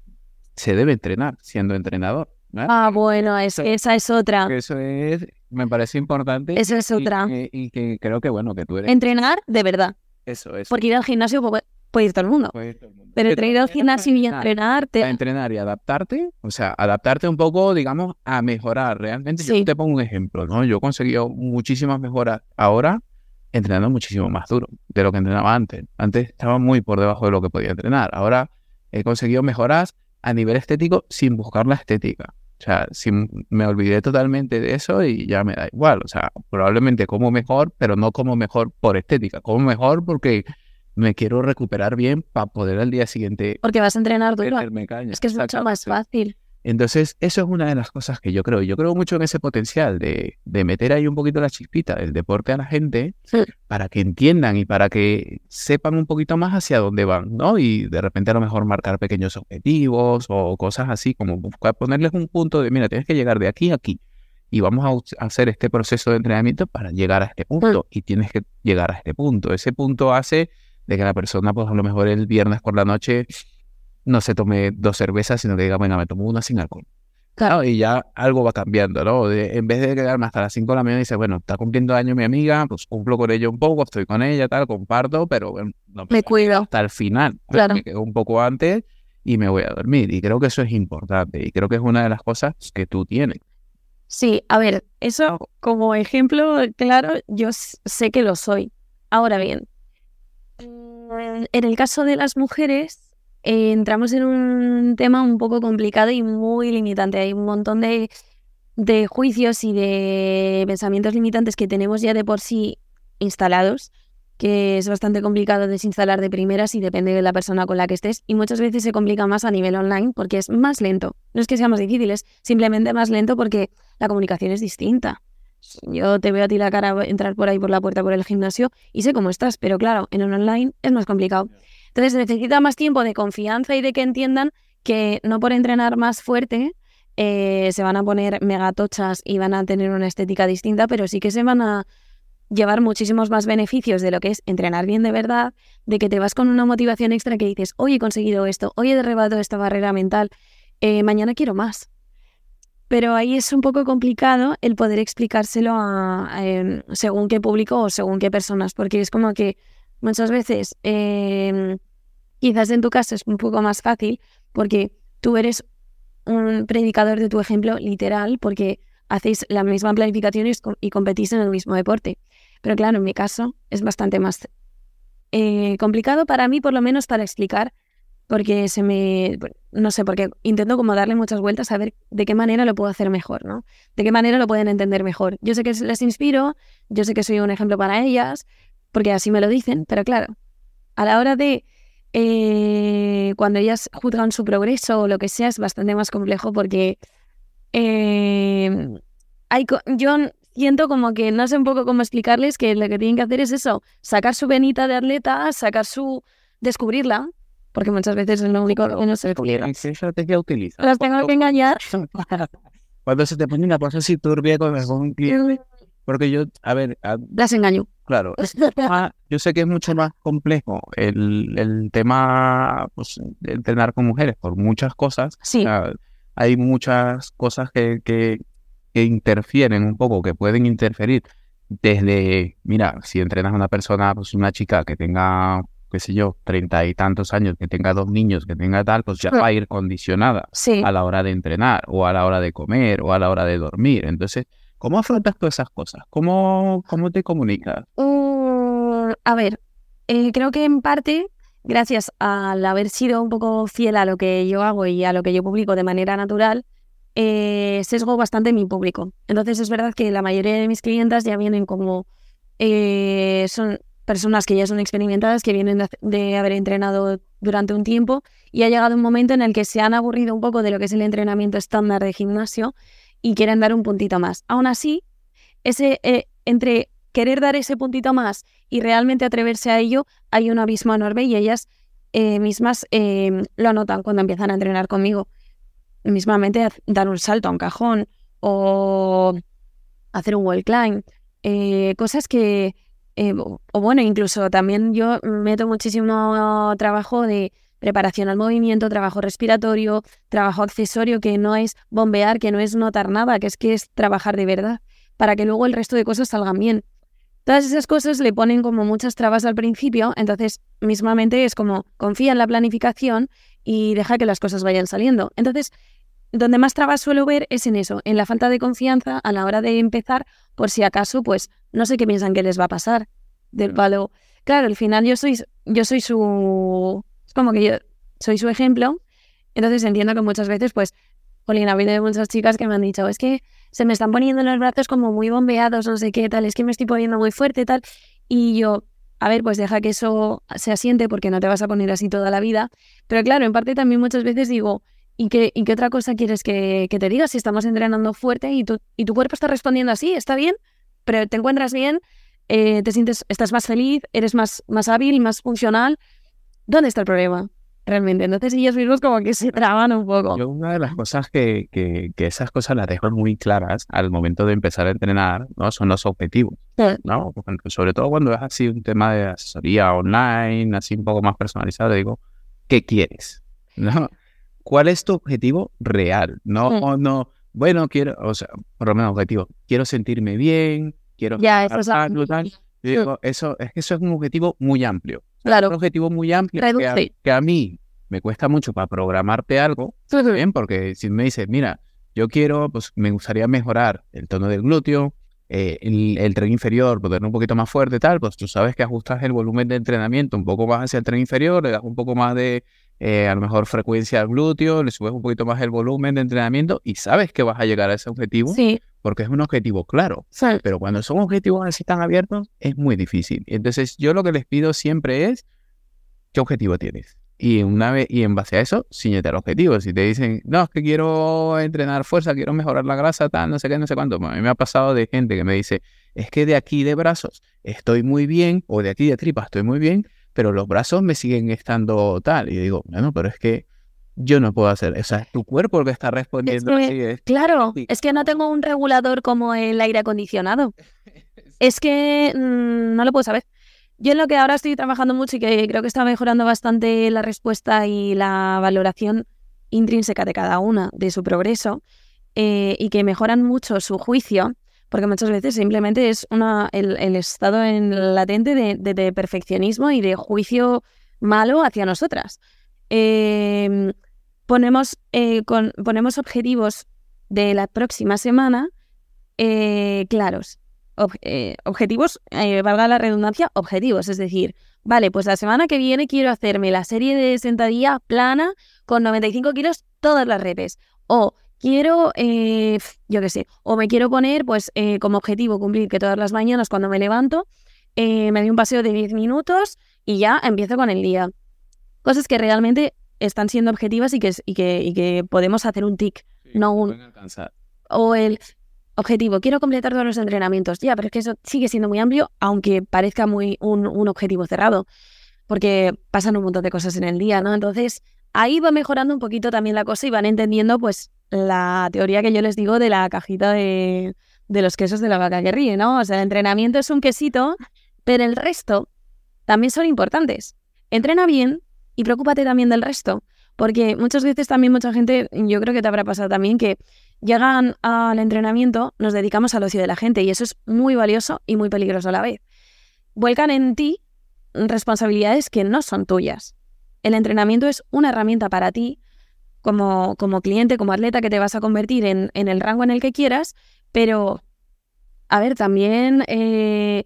[SPEAKER 1] se debe entrenar siendo entrenador. ¿no?
[SPEAKER 2] Ah, bueno, es que esa es otra.
[SPEAKER 1] Eso es, me parece importante.
[SPEAKER 2] Esa es
[SPEAKER 1] y
[SPEAKER 2] otra.
[SPEAKER 1] que- Y, que creo que, bueno, que tú eres
[SPEAKER 2] Entrenar de verdad.
[SPEAKER 1] eso, eso.
[SPEAKER 2] Porque ir al gimnasio puede, puede ir todo el mundo.
[SPEAKER 1] Puede todo el mundo.
[SPEAKER 2] Pero entre ir al gimnasio y
[SPEAKER 1] entrenar,
[SPEAKER 2] entrenar,
[SPEAKER 1] a entrenar y adaptarte, o sea, adaptarte un poco, digamos, a mejorar. Realmente,
[SPEAKER 2] Sí.
[SPEAKER 1] yo te pongo un ejemplo, ¿no? Yo he conseguido muchísimas mejoras ahora entrenando muchísimo más duro de lo que entrenaba antes. Antes estaba muy por debajo de lo que podía entrenar. Ahora he conseguido mejoras a nivel estético sin buscar la estética. O sea, sin, me olvidé totalmente de eso y ya me da igual. O sea, probablemente como mejor, pero no como mejor por estética. Como mejor porque me quiero recuperar bien para poder al día siguiente
[SPEAKER 2] Porque vas a entrenar duro. Es que es mucho más fácil.
[SPEAKER 1] Entonces, eso es una de las cosas que yo creo. Yo creo mucho en ese potencial de, de meter ahí un poquito la chispita del deporte a la gente
[SPEAKER 2] Sí.
[SPEAKER 1] para que entiendan y para que sepan un poquito más hacia dónde van, ¿no? Y de repente a lo mejor marcar pequeños objetivos o cosas así, como buscar ponerles un punto de, mira, tienes que llegar de aquí a aquí. y vamos a hacer este proceso de entrenamiento para llegar a este punto y tienes que llegar a este punto. Ese punto hace de que la persona, pues a lo mejor el viernes por la noche no se tome dos cervezas, sino que diga, bueno, me tomo una sin alcohol. Claro, y ya algo va cambiando, ¿no? en vez de quedarme hasta las 5 de la mañana y dice, bueno, está cumpliendo año mi amiga, pues cumplo con ella un poco, estoy con ella, tal, comparto, pero bueno,
[SPEAKER 2] no me, cuido
[SPEAKER 1] hasta el final. Claro. Me quedo un poco antes y me voy a dormir. Y creo que eso es importante y creo que es una de las cosas que tú tienes.
[SPEAKER 2] Sí, a ver, eso como ejemplo claro, yo sé que lo soy. Ahora bien, en el caso de las mujeres, eh, entramos en un tema un poco complicado y muy limitante. Hay un montón de, de juicios y de pensamientos limitantes que tenemos ya de por sí instalados que es bastante complicado desinstalar de primeras y depende de la persona con la que estés y muchas veces se complica más a nivel online porque es más lento. No es que sea más difícil, es simplemente más lento porque la comunicación es distinta. Yo te veo a ti la cara entrar por ahí por la puerta por el gimnasio y sé cómo estás, pero claro, en un online es más complicado. Entonces necesita más tiempo de confianza y de que entiendan que no por entrenar más fuerte eh, se van a poner megatochas y van a tener una estética distinta, pero sí que se van a llevar muchísimos más beneficios de lo que es entrenar bien de verdad, de que te vas con una motivación extra que dices, hoy he conseguido esto, hoy he derribado esta barrera mental, eh, mañana quiero más. Pero ahí es un poco complicado el poder explicárselo a, em, según qué público o según qué personas, porque es como que muchas veces, em, quizás en tu caso es un poco más fácil, porque tú eres un predicador de tu ejemplo literal, porque hacéis la misma planificación y competís en el mismo deporte. Pero claro, en mi caso es bastante más eh, complicado para mí, por lo menos para explicar, porque se me, no sé, porque intento como darle muchas vueltas a ver de qué manera lo puedo hacer mejor, ¿no? De qué manera lo pueden entender mejor. Yo sé que les inspiro, yo sé que soy un ejemplo para ellas, porque así me lo dicen, pero claro, a la hora de eh, cuando ellas juzgan su progreso o lo que sea, es bastante más complejo porque eh, hay, yo siento como que no sé un poco cómo explicarles que lo que tienen que hacer es eso, sacar su venita de atleta, sacar su... descubrirla, porque muchas veces es lo único que no se descubre.
[SPEAKER 1] ¿Qué estrategia utilizas?
[SPEAKER 2] Las tengo que engañar. *laughs*
[SPEAKER 1] Cuando se te pone una cosa así turbia con algún cliente, *laughs* porque yo, a ver...
[SPEAKER 2] Las engaño.
[SPEAKER 1] Claro, *laughs* yo sé que es mucho más complejo el, el tema pues, de entrenar con mujeres por muchas cosas.
[SPEAKER 2] Sí.
[SPEAKER 1] hay muchas cosas que, que, que interfieren un poco, que pueden interferir desde, mira, si entrenas a una persona, pues una chica que tenga, qué sé yo, treinta y tantos años, que tenga dos niños, que tenga tal, pues ya va a ir condicionada a la hora de entrenar, o a la hora de comer, o a la hora de dormir. Entonces, ¿cómo afrontas todas esas cosas? ¿Cómo, cómo te comunicas?
[SPEAKER 2] Mm, a ver, eh, creo que en parte, gracias al haber sido un poco fiel a lo que yo hago y a lo que yo publico de manera natural, eh, sesgo bastante mi público. Entonces es verdad que la mayoría de mis clientas ya vienen como... Eh, son personas que ya son experimentadas, que vienen de, haber entrenado durante un tiempo y ha llegado un momento en el que se han aburrido un poco de lo que es el entrenamiento estándar de gimnasio y quieren dar un puntito más. Aún así, ese, eh, entre querer dar ese puntito más y realmente atreverse a ello, hay un abismo enorme y ellas mismas lo notan cuando empiezan a entrenar conmigo mismamente dar un salto a un cajón o hacer un wall climb, eh, cosas que, eh, o bueno, incluso también yo meto muchísimo trabajo de preparación al movimiento, trabajo respiratorio, trabajo accesorio, que no es bombear, que no es notar nada, que es que es trabajar de verdad, para que luego el resto de cosas salgan bien. Todas esas cosas le ponen como muchas trabas al principio, entonces mismamente es como confía en la planificación y deja que las cosas vayan saliendo. Entonces, donde más trabas suelo ver es en eso, en la falta de confianza a la hora de empezar, por si acaso, pues no sé qué piensan que les va a pasar. Del. Claro, al final yo soy, yo soy su. Como que yo soy su ejemplo. Entonces entiendo que muchas veces, pues, Jolín, ha habido muchas chicas que me han dicho, es que se me están poniendo los brazos como muy bombeados, no sé qué, tal, es que me estoy poniendo muy fuerte, tal. Y yo, a ver, pues deja que eso se asiente porque no te vas a poner así toda la vida. Pero claro, en parte también muchas veces digo, ¿Y qué, ¿Y qué otra cosa quieres que, te diga? Si estamos entrenando fuerte y tu, y tu cuerpo está respondiendo así, está bien, pero te encuentras bien, eh, te sientes, estás más feliz, eres más, más hábil, más funcional. ¿Dónde está el problema? realmente. Entonces ellos mismos como que se traban un poco.
[SPEAKER 1] Yo una de las cosas que, que, que esas cosas las dejo muy claras al momento de empezar a entrenar, ¿no? Son los objetivos, ¿no? Sobre todo cuando es así un tema de asesoría online, así un poco más personalizado, digo, ¿qué quieres? ¿No? ¿Cuál es tu objetivo real? No, no, bueno, quiero, o sea, por lo menos objetivo, quiero sentirme bien, quiero
[SPEAKER 2] ya, eso, es
[SPEAKER 1] Digo, eso, es que eso es un objetivo muy amplio.
[SPEAKER 2] Claro.
[SPEAKER 1] Un objetivo muy amplio que a, mí me cuesta mucho para programarte algo, bien, porque si me dices, mira, yo quiero, pues me gustaría mejorar el tono del glúteo, eh, el, el, tren inferior, ponerlo un poquito más fuerte, tal, pues tú sabes que ajustas el volumen de entrenamiento un poco más hacia el tren inferior, le das un poco más de, eh, a lo mejor frecuencia al glúteo, le subes un poquito más el volumen de entrenamiento y sabes que vas a llegar a ese objetivo.
[SPEAKER 2] Sí
[SPEAKER 1] porque es un objetivo claro. Pero cuando son objetivos así tan abiertos, es muy difícil. Entonces, yo lo que les pido siempre es, ¿qué objetivo tienes? Y una vez, y en base a eso, ciñete al objetivo. Si te dicen, no, es que quiero entrenar fuerza, quiero mejorar la grasa, tal, no sé qué, no sé cuánto. a mí me ha pasado de gente que me dice, es que de aquí de brazos estoy muy bien, o de aquí de tripa estoy muy bien, pero los brazos me siguen estando tal. Y digo, bueno, pero es que yo no puedo hacer. O sea, es tu cuerpo el que está respondiendo.
[SPEAKER 2] claro, es que no tengo un regulador como el aire acondicionado. es que mm, no lo puedo saber. Yo en lo que ahora estoy trabajando mucho y que creo que está mejorando bastante la respuesta y la valoración intrínseca de cada una, de su progreso, eh, y que mejoran mucho su juicio, porque muchas veces simplemente es una, el, estado en latente de perfeccionismo y de juicio malo hacia nosotras. Em, ponemos, eh, ponemos objetivos de la próxima semana eh, claros. Eh, objetivos, valga la redundancia, objetivos. Es decir, vale, pues la semana que viene quiero hacerme la serie de sentadilla plana con 95 kilos todas las redes. O quiero, yo qué sé, o me quiero poner pues como objetivo cumplir que todas las mañanas cuando me levanto me doy un paseo de 10 minutos y ya empiezo con el día cosas que realmente están siendo objetivas y que, y que, que podemos hacer un tic, no un... O el objetivo, quiero completar todos los entrenamientos. Ya, pero es que eso sigue siendo muy amplio, aunque parezca muy un, un objetivo cerrado, porque pasan un montón de cosas en el día, ¿no? Entonces, ahí va mejorando un poquito también la cosa y van entendiendo, pues, la teoría que yo les digo de la cajita de, de los quesos de la vaca que ríe, ¿no? O sea, el entrenamiento es un quesito, pero el resto también son importantes. Entrena bien, y preocúpate también del resto, porque muchas veces también mucha gente, yo creo que te habrá pasado también, que llegan al entrenamiento, nos dedicamos al ocio de la gente y eso es muy valioso y muy peligroso a la vez. Vuelcan en ti responsabilidades que no son tuyas. El entrenamiento es una herramienta para ti como, como cliente, como atleta que te vas a convertir en, en el rango en el que quieras, pero, a ver, también... Eh,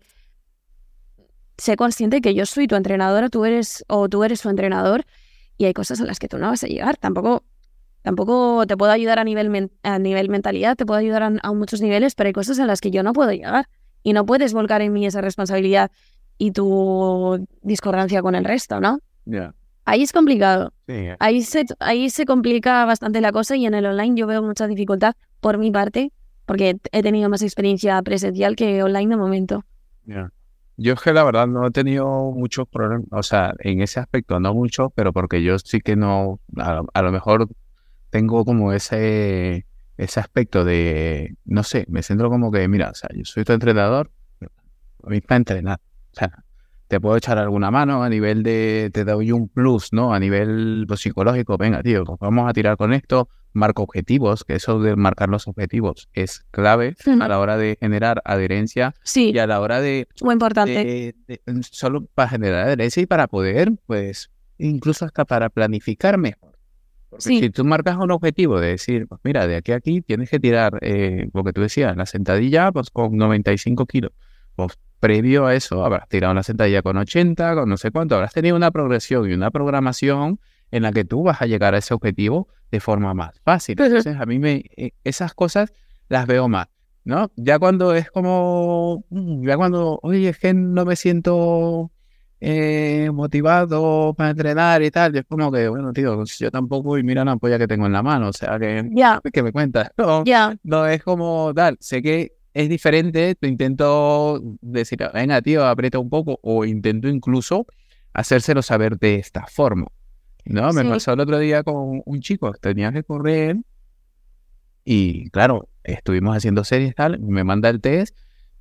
[SPEAKER 2] sé consciente que yo soy tu entrenadora, tú eres o tú eres su entrenador y hay cosas a las que tú no vas a llegar. Tampoco, tampoco te puedo ayudar a nivel, a nivel mentalidad, te puedo ayudar a, muchos niveles, pero hay cosas en las que yo no puedo llegar y no puedes volcar en mí esa responsabilidad y tu discordancia con el resto, ¿no? Ahí es complicado. ahí, se, ahí se complica bastante la cosa y en el online yo veo mucha dificultad por mi parte, porque he tenido más experiencia presencial que online de momento.
[SPEAKER 1] Yo es que la verdad no he tenido muchos problemas, o sea, en ese aspecto no mucho, pero porque yo sí que no, a, lo mejor tengo como ese, ese aspecto de, no sé, me centro como que, mira, o sea, yo soy tu entrenador, a mí para entrenar, o sea, te puedo echar alguna mano a nivel de, te doy un plus, ¿no? A nivel pues, psicológico, venga, tío, pues vamos a tirar con esto, marco objetivos, que eso de marcar los objetivos es clave a la hora de generar adherencia
[SPEAKER 2] sí.
[SPEAKER 1] y a la hora de...
[SPEAKER 2] Muy importante.
[SPEAKER 1] solo para generar adherencia y para poder, pues, incluso hasta para planificar mejor. Porque si tú marcas un objetivo de decir, pues mira, de aquí a aquí tienes que tirar, eh, lo que tú decías, la sentadilla pues con 95 kilos. Pues previo a eso habrás tirado una sentadilla con 80, con no sé cuánto, habrás tenido una progresión y una programación en la que tú vas a llegar a ese objetivo de forma más fácil. Entonces, a mí me, eh, esas cosas las veo más, ¿no? Ya cuando es como, mm, ya cuando, oye, es que no me siento eh, motivado para entrenar y tal, y es como que, bueno, tío, pues yo tampoco, y mira la ampolla que tengo en la mano, o sea, que,
[SPEAKER 2] ya
[SPEAKER 1] que me cuentas, *laughs*
[SPEAKER 2] no,
[SPEAKER 1] no es como tal, sé que es diferente, te intento decir, venga, tío, aprieta un poco, o intento incluso hacérselo saber de esta forma. No, me
[SPEAKER 2] Sí.
[SPEAKER 1] pasó el otro día con un chico, tenía que correr y claro, estuvimos haciendo series tal, me manda el test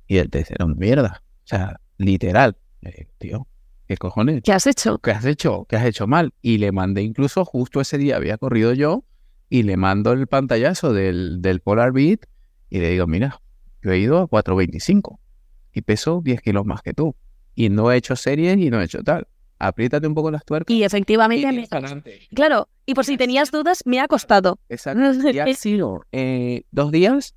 [SPEAKER 1] y el test era una mierda. O sea, literal. Eh, tío, ¿qué cojones?
[SPEAKER 2] ¿Qué has hecho?
[SPEAKER 1] ¿Qué has hecho? ¿Qué has hecho mal? Y le mandé incluso justo ese día había corrido yo y le mando el pantallazo del, del Polar Beat y le digo, mira, yo he ido a 4.25 y peso 10 kilos más que tú. Y no he hecho series y no he hecho tal. Apriétate un poco las tuercas.
[SPEAKER 2] Y efectivamente,
[SPEAKER 1] y
[SPEAKER 2] me- claro, y por si tenías dudas, me ha costado.
[SPEAKER 1] Exacto. Y ha *laughs* sido eh, dos días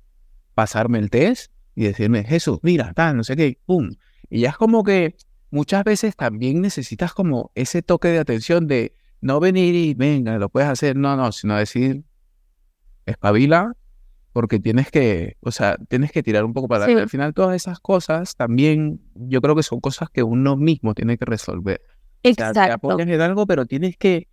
[SPEAKER 1] pasarme el test y decirme, Jesús, mira, tal, no sé qué, pum. Y ya es como que muchas veces también necesitas como ese toque de atención de no venir y venga, lo puedes hacer, no, no, sino decir, espabila, porque tienes que, o sea, tienes que tirar un poco para
[SPEAKER 2] Sí.
[SPEAKER 1] adelante. Al final todas esas cosas también, yo creo que son cosas que uno mismo tiene que resolver. O sea, te
[SPEAKER 2] Exacto.
[SPEAKER 1] apoyas en algo, pero tienes que,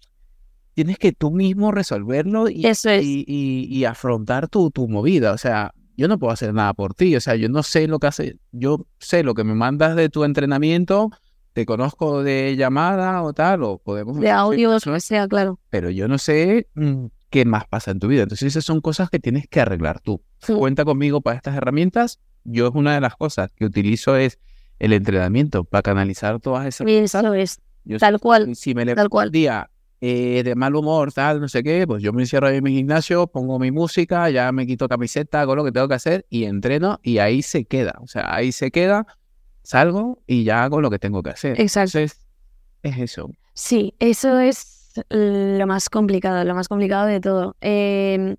[SPEAKER 1] tienes que tú mismo resolverlo y,
[SPEAKER 2] Eso es.
[SPEAKER 1] y, y- y afrontar tu, tu movida. O sea, yo no puedo hacer nada por ti. O sea, yo no sé lo que hace, yo sé lo que me mandas de tu entrenamiento, te conozco de llamada o tal, o podemos...
[SPEAKER 2] De audio, que sea, claro.
[SPEAKER 1] Pero yo no sé mm, qué más pasa en tu vida. Entonces esas son cosas que tienes que arreglar tú.
[SPEAKER 2] Sí.
[SPEAKER 1] Cuenta conmigo para estas herramientas. Yo es una de las cosas que utilizo es el entrenamiento para canalizar todas esas cosas.
[SPEAKER 2] Eso es,
[SPEAKER 1] Yo
[SPEAKER 2] tal cual.
[SPEAKER 1] si me levanto
[SPEAKER 2] tal cual.
[SPEAKER 1] un día eh, de mal humor, tal, no sé qué, pues yo me encierro ahí en mi gimnasio, pongo mi música, ya me quito camiseta, hago lo que tengo que hacer y entreno y ahí se queda. O sea, ahí se queda, salgo y ya hago lo que tengo que hacer.
[SPEAKER 2] Exacto.
[SPEAKER 1] Entonces, es eso.
[SPEAKER 2] Sí, eso es lo más complicado, lo más complicado de todo. Eh,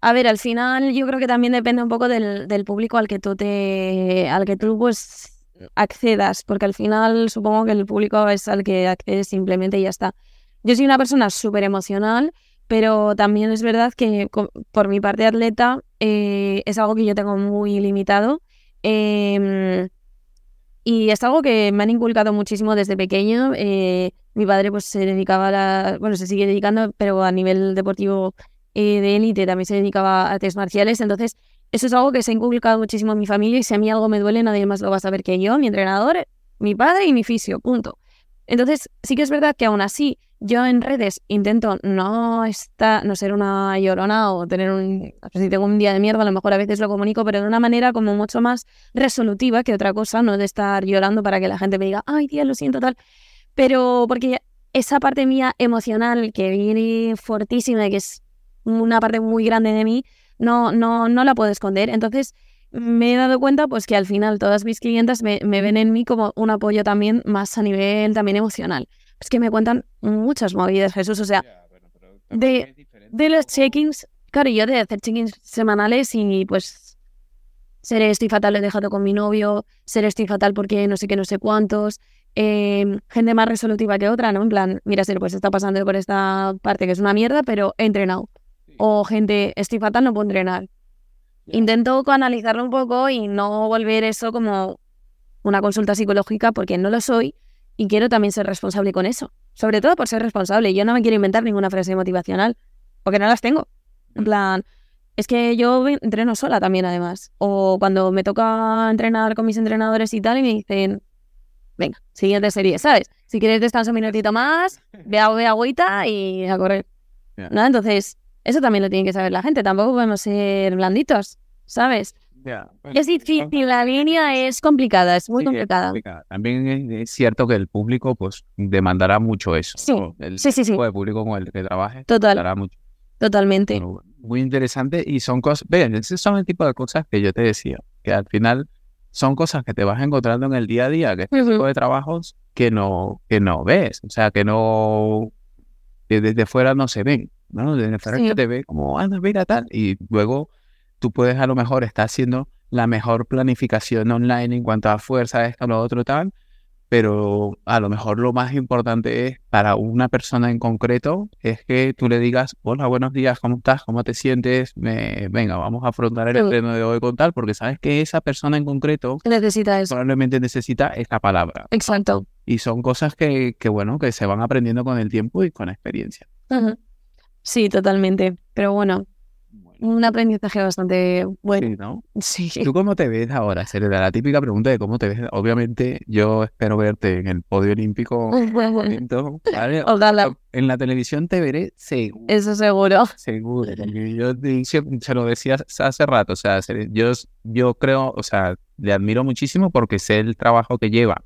[SPEAKER 2] a ver, al final yo creo que también depende un poco del, público al que tú te, al que tú pues accedas, porque al final supongo que el público es al que accedes simplemente y ya está. Yo soy una persona súper emocional, pero también es verdad que por mi parte atleta eh, es algo que yo tengo muy limitado. Em, y es algo que me han inculcado muchísimo desde pequeño. Eh, mi padre pues se dedicaba a la, bueno, se sigue dedicando, pero a nivel deportivo eh, de élite también se dedicaba a artes marciales. Entonces, eso es algo que se ha inculcado muchísimo en mi familia y si a mí algo me duele, nadie más lo va a saber que yo, mi entrenador, mi padre y mi fisio, punto. Entonces, sí que es verdad que aún así, yo en redes intento no estar, no ser una llorona o tener un, si tengo un día de mierda, a lo mejor a veces lo comunico, pero de una manera como mucho más resolutiva que otra cosa, no de estar llorando para que la gente me diga, ay, tía, lo siento, tal. Pero porque esa parte mía emocional que viene fortísima y que es una parte muy grande de mí, no, no, no la puedo esconder. Entonces, me he dado cuenta pues que al final todas mis clientas me, me ven en mí como un apoyo también más a nivel también emocional. Es que me cuentan muchas movidas, Jesús. O sea, de- de los check-ins, claro, yo de hacer check-ins semanales y pues ser estoy fatal, he dejado con mi novio, ser estoy fatal porque no sé qué, no sé cuántos, eh, gente más resolutiva que otra, ¿no? En plan, mira, Ser, pues está pasando por esta parte que es una mierda, pero he entrenado. O gente, estoy fatal, no puedo entrenar. Intento canalizarlo un poco y no volver eso como una consulta psicológica porque no lo soy y quiero también ser responsable con eso. Sobre todo por ser responsable. Yo no me quiero inventar ninguna frase motivacional porque no las tengo. En plan, es que yo entreno sola también además. O cuando me toca entrenar con mis entrenadores y tal y me dicen, venga, siguiente serie, ¿sabes? Si quieres descanso un minutito más, *laughs* ve a agüita y a correr.
[SPEAKER 1] Ya.
[SPEAKER 2] ¿No? Entonces, eso también lo tiene que saber la gente. Tampoco podemos ser blanditos, ¿sabes?
[SPEAKER 1] Bueno,
[SPEAKER 2] Es difícil, la *laughs* línea es complicada, es muy
[SPEAKER 1] sí que es
[SPEAKER 2] complicada.
[SPEAKER 1] complicada. También es, cierto que el público pues demandará mucho eso.
[SPEAKER 2] Sí.
[SPEAKER 1] El
[SPEAKER 2] sí, sí, sí.
[SPEAKER 1] tipo de público con el que trabaje
[SPEAKER 2] Total,
[SPEAKER 1] demandará mucho.
[SPEAKER 2] totalmente.
[SPEAKER 1] Pero muy interesante y son cosas, ven, esos son el tipo de cosas que yo te decía, que al final son cosas que te vas encontrando en el día a día, que es
[SPEAKER 2] Ujú.
[SPEAKER 1] tipo de trabajos que no, que no ves, o sea, que no, desde fuera no se ven, ¿no? Desde fuera
[SPEAKER 2] Sí.
[SPEAKER 1] que te ve como, anda, mira tal, y luego tú puedes a lo mejor estar haciendo la mejor planificación online en cuanto a fuerza, esto, lo otro, tal, pero a lo mejor lo más importante es para una persona en concreto es que tú le digas, hola, buenos días, ¿cómo estás? ¿Cómo te sientes? Me- venga, vamos a afrontar el
[SPEAKER 2] Sí.
[SPEAKER 1] entreno de hoy con tal, porque sabes que esa persona en concreto
[SPEAKER 2] Necesita eso.
[SPEAKER 1] probablemente necesita esta palabra.
[SPEAKER 2] Exacto.
[SPEAKER 1] Y son cosas que, que, bueno, que se van aprendiendo con el tiempo y con la experiencia.
[SPEAKER 2] Sí, totalmente. Pero bueno, un aprendizaje bastante bueno.
[SPEAKER 1] Sí, ¿no?
[SPEAKER 2] Sí.
[SPEAKER 1] ¿Tú cómo te ves ahora, Serena? La típica pregunta de cómo te ves. Obviamente, yo espero verte en el podio olímpico. *laughs* ¿vale?
[SPEAKER 2] Ojalá,
[SPEAKER 1] En la televisión te veré seguro.
[SPEAKER 2] eso seguro.
[SPEAKER 1] Seguro, porque yo se lo decía hace rato, o sea, se- yo, yo creo, o sea, le admiro muchísimo porque sé el trabajo que lleva,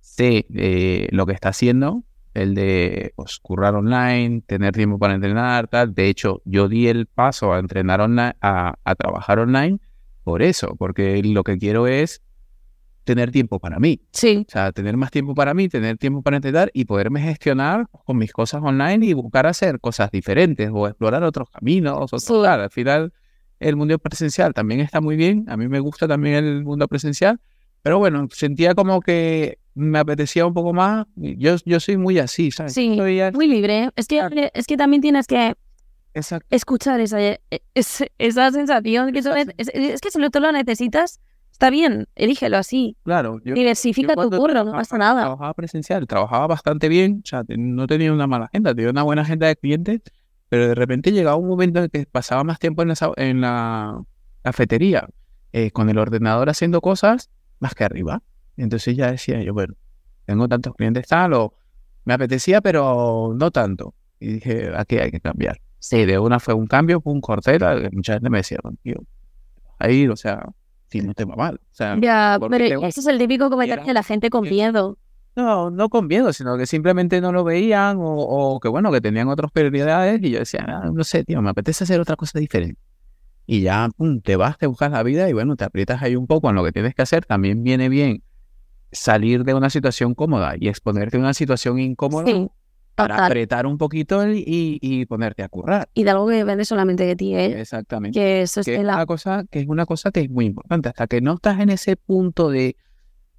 [SPEAKER 1] sé eh, lo que está haciendo, el de pues, currar online, tener tiempo para entrenar, tal. De hecho, yo di el paso a entrenar online, a, a trabajar online por eso, porque lo que quiero es tener tiempo para mí.
[SPEAKER 2] Sí,
[SPEAKER 1] O sea, tener más tiempo para mí, tener tiempo para entrenar y poderme gestionar con mis cosas online y buscar hacer cosas diferentes o explorar otros caminos. otros-
[SPEAKER 2] Sí.
[SPEAKER 1] al final, el mundo presencial también está muy bien. A mí me gusta también el mundo presencial. Pero bueno, sentía como que me apetecía un poco más. Yo, yo soy muy así, ¿sabes?
[SPEAKER 2] Sí, muy libre. Es que, es que también tienes que
[SPEAKER 1] Exacto.
[SPEAKER 2] escuchar esa, e- es- esa sensación. Que es, que si no te lo necesitas, está bien, elígelo así.
[SPEAKER 1] Claro. yo-
[SPEAKER 2] Diversifica
[SPEAKER 1] yo
[SPEAKER 2] tu curro, no pasa nada.
[SPEAKER 1] Trabajaba presencial, trabajaba bastante bien, o sea, no tenía una mala agenda, tenía una buena agenda de clientes, pero de repente llegaba un momento en el que pasaba más tiempo en la, en la cafetería, eh, con el ordenador haciendo cosas, más que arriba. Entonces ya decía yo, bueno, tengo tantos clientes tal, o me apetecía, pero no tanto. Y dije, aquí hay que cambiar. Sí, de una fue un cambio, fue un corte, mucha gente me decía, tío, ahí, o sea, si no te va mal. O sea,
[SPEAKER 2] Ya, pero
[SPEAKER 1] te-
[SPEAKER 2] ese es el típico comentario de la gente con miedo.
[SPEAKER 1] no, no con miedo, sino que simplemente no lo veían o, o que bueno, que tenían otras prioridades y yo decía, "Ah, no sé, tío, me apetece hacer otra cosa diferente. Y ya pum, te vas, te buscas la vida y bueno, te aprietas ahí un poco en lo que tienes que hacer. También viene bien salir de una situación cómoda y exponerte a una situación incómoda
[SPEAKER 2] Sí,
[SPEAKER 1] para apretar un poquito y, y- y ponerte a currar.
[SPEAKER 2] Y de algo que depende solamente de ti, ¿eh?
[SPEAKER 1] Exactamente.
[SPEAKER 2] Que eso es
[SPEAKER 1] que es
[SPEAKER 2] la...
[SPEAKER 1] una cosa que es una cosa que es muy importante. Hasta que no estás en ese punto de,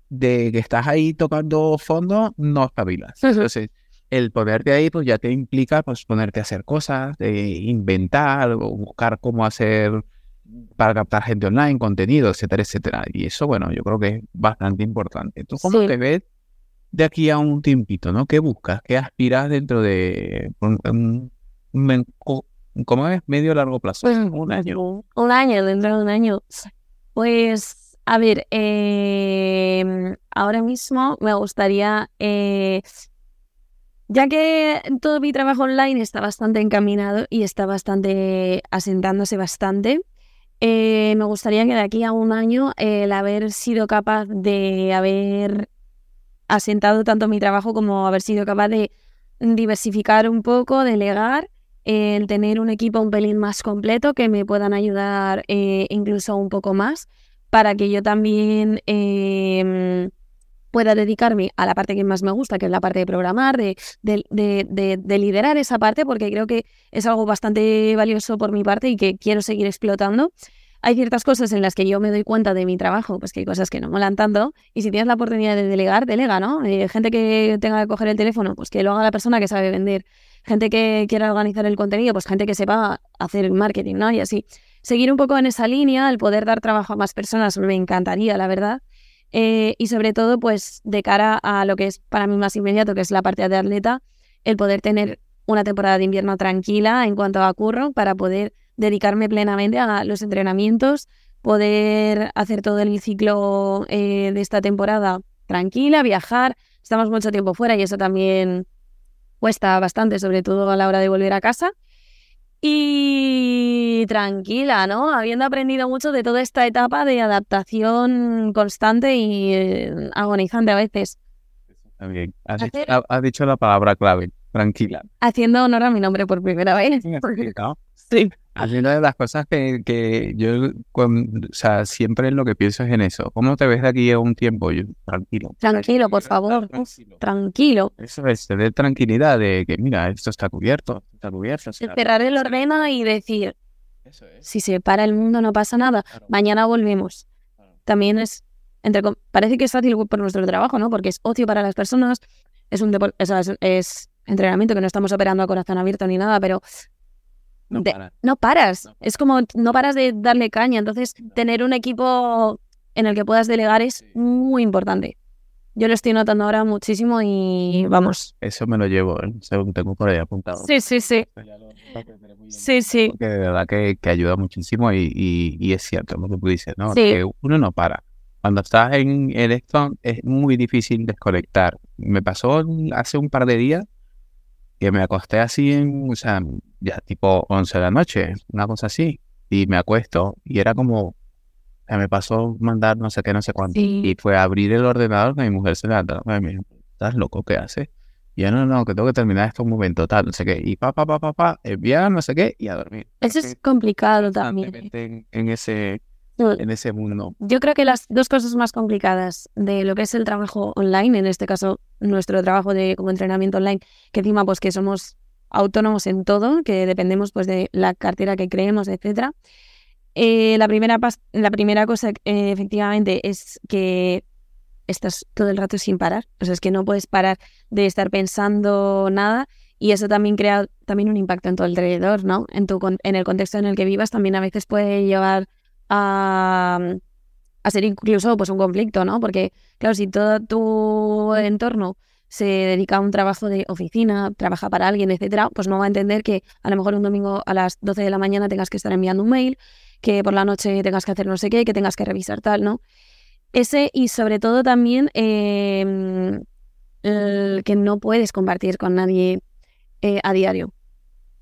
[SPEAKER 1] de que estás ahí tocando fondo, no espabilas. Entonces, el ponerte ahí, pues ya te implica pues ponerte a hacer cosas, de inventar o buscar cómo hacer para captar gente online, contenido, etcétera, etcétera. Y eso, bueno, yo creo que es bastante importante. ¿Tú cómo
[SPEAKER 2] Sí.
[SPEAKER 1] te ves de aquí a un tiempito, no? ¿Qué buscas? ¿Qué aspiras dentro de un, ¿cómo es? Medio largo plazo.
[SPEAKER 2] Pues,
[SPEAKER 1] Un año.
[SPEAKER 2] Un año, dentro de un año. Pues, a ver, eh, ahora mismo me gustaría, eh, ya que todo mi trabajo online está bastante encaminado y está bastante asentándose bastante, eh, me gustaría que de aquí a un año el haber sido capaz de haber asentado tanto mi trabajo como haber sido capaz de diversificar un poco, delegar el tener un equipo un pelín más completo que me puedan ayudar eh, incluso un poco más para que yo también em, pueda dedicarme a la parte que más me gusta, que es la parte de programar, de, de- de- de- de liderar esa parte, porque creo que es algo bastante valioso por mi parte y que quiero seguir explotando. Hay ciertas cosas en las que yo me doy cuenta de mi trabajo, pues que hay cosas que no molan tanto, y si tienes la oportunidad de delegar, delega, ¿no? Eh, gente que tenga que coger el teléfono, pues que lo haga la persona que sabe vender gente que quiera organizar el contenido, pues gente que sepa hacer marketing, ¿no? Y así. Seguir un poco en esa línea, el poder dar trabajo a más personas, me encantaría, la verdad. Eh, y sobre todo, pues de cara a lo que es para mí más inmediato, que es la parte de atleta, el poder tener una temporada de invierno tranquila en cuanto a curro para poder dedicarme plenamente a los entrenamientos, poder hacer todo el ciclo eh, de esta temporada tranquila, viajar. Estamos mucho tiempo fuera y eso también cuesta bastante, sobre todo a la hora de volver a casa. Y tranquila, ¿no? Habiendo aprendido mucho de toda esta etapa de adaptación constante y eh, agonizante a veces.
[SPEAKER 1] Has, dicho,
[SPEAKER 2] Hacer-
[SPEAKER 1] has dicho la palabra clave, tranquila.
[SPEAKER 2] Haciendo honor a mi nombre por primera vez. *laughs* Sí.
[SPEAKER 1] Haciendo de las cosas que, que yo, cuan- o sea, siempre lo que pienso es en eso. ¿Cómo te ves de aquí a un tiempo? Yo, tranquilo.
[SPEAKER 2] Tranquilo, por favor.
[SPEAKER 1] Tranquilo.
[SPEAKER 2] Tranquilo.
[SPEAKER 1] Eso es, tener tranquilidad de que, mira, esto está cubierto, está cubierto. sea,
[SPEAKER 2] Cerrar el ordena y decir,
[SPEAKER 1] Eso es.
[SPEAKER 2] si se para el mundo no pasa nada,
[SPEAKER 1] Claro,
[SPEAKER 2] mañana volvemos.
[SPEAKER 1] claro.
[SPEAKER 2] También es, entre, parece que es fácil por nuestro trabajo, ¿no? Porque es ocio para las personas, es un depor- o sea, es, es entrenamiento que no estamos operando a corazón abierto ni nada, pero
[SPEAKER 1] No
[SPEAKER 2] de-
[SPEAKER 1] para.
[SPEAKER 2] no paras.
[SPEAKER 1] No.
[SPEAKER 2] Es como no paras de darle caña. Entonces,
[SPEAKER 1] No.
[SPEAKER 2] tener un equipo en el que puedas delegar es
[SPEAKER 1] Sí.
[SPEAKER 2] muy importante. yo lo estoy notando ahora muchísimo y vamos.
[SPEAKER 1] Eso me lo llevo, ¿eh? según tengo por ahí apuntado.
[SPEAKER 2] Sí, sí, sí. Sí, sí.
[SPEAKER 1] Porque de verdad que, que ayuda muchísimo y, y, y es cierto lo que tú dices, ¿no? Que uno no para. Cuando estás en, en esto es muy difícil desconectar. Me pasó hace un par de días que me acosté así en, o sea, ya tipo 11 de la noche, una cosa así, y me acuesto y era como, me pasó mandar no sé qué, no sé cuánto, y fue abrir el ordenador que mi mujer se levanta, me dijo, ¿estás loco? ¿Qué hace? Y yo, no, no, que tengo que terminar esto un momento, tal, no sé qué, y pa, pa, pa, pa, pa, enviar, no sé qué, y a dormir.
[SPEAKER 2] Eso es complicado también.
[SPEAKER 1] En, en ese en ese mundo.
[SPEAKER 2] Yo creo que las dos cosas más complicadas de lo que es el trabajo online, en este caso nuestro trabajo de como entrenamiento online, que encima pues que somos autónomos en todo, que dependemos pues de la cartera que creemos, etcétera. Eh, la, primera la primera cosa eh, efectivamente es que estás todo el rato sin parar, o sea, es que no puedes parar de estar pensando nada y eso también crea también un impacto en todo alrededor, ¿no? En, tu, en el contexto en el que vivas también a veces puede llevar a, ser incluso pues, un conflicto, ¿no? Porque, claro, si todo tu entorno se dedica a un trabajo de oficina, trabaja para alguien, etcétera, pues no va a entender que a lo mejor un domingo a las 12 de la mañana tengas que estar enviando un mail, que por la noche tengas que hacer no sé qué, que tengas que revisar tal, ¿no? Ese y sobre todo también em, el que no puedes compartir con nadie eh, a diario.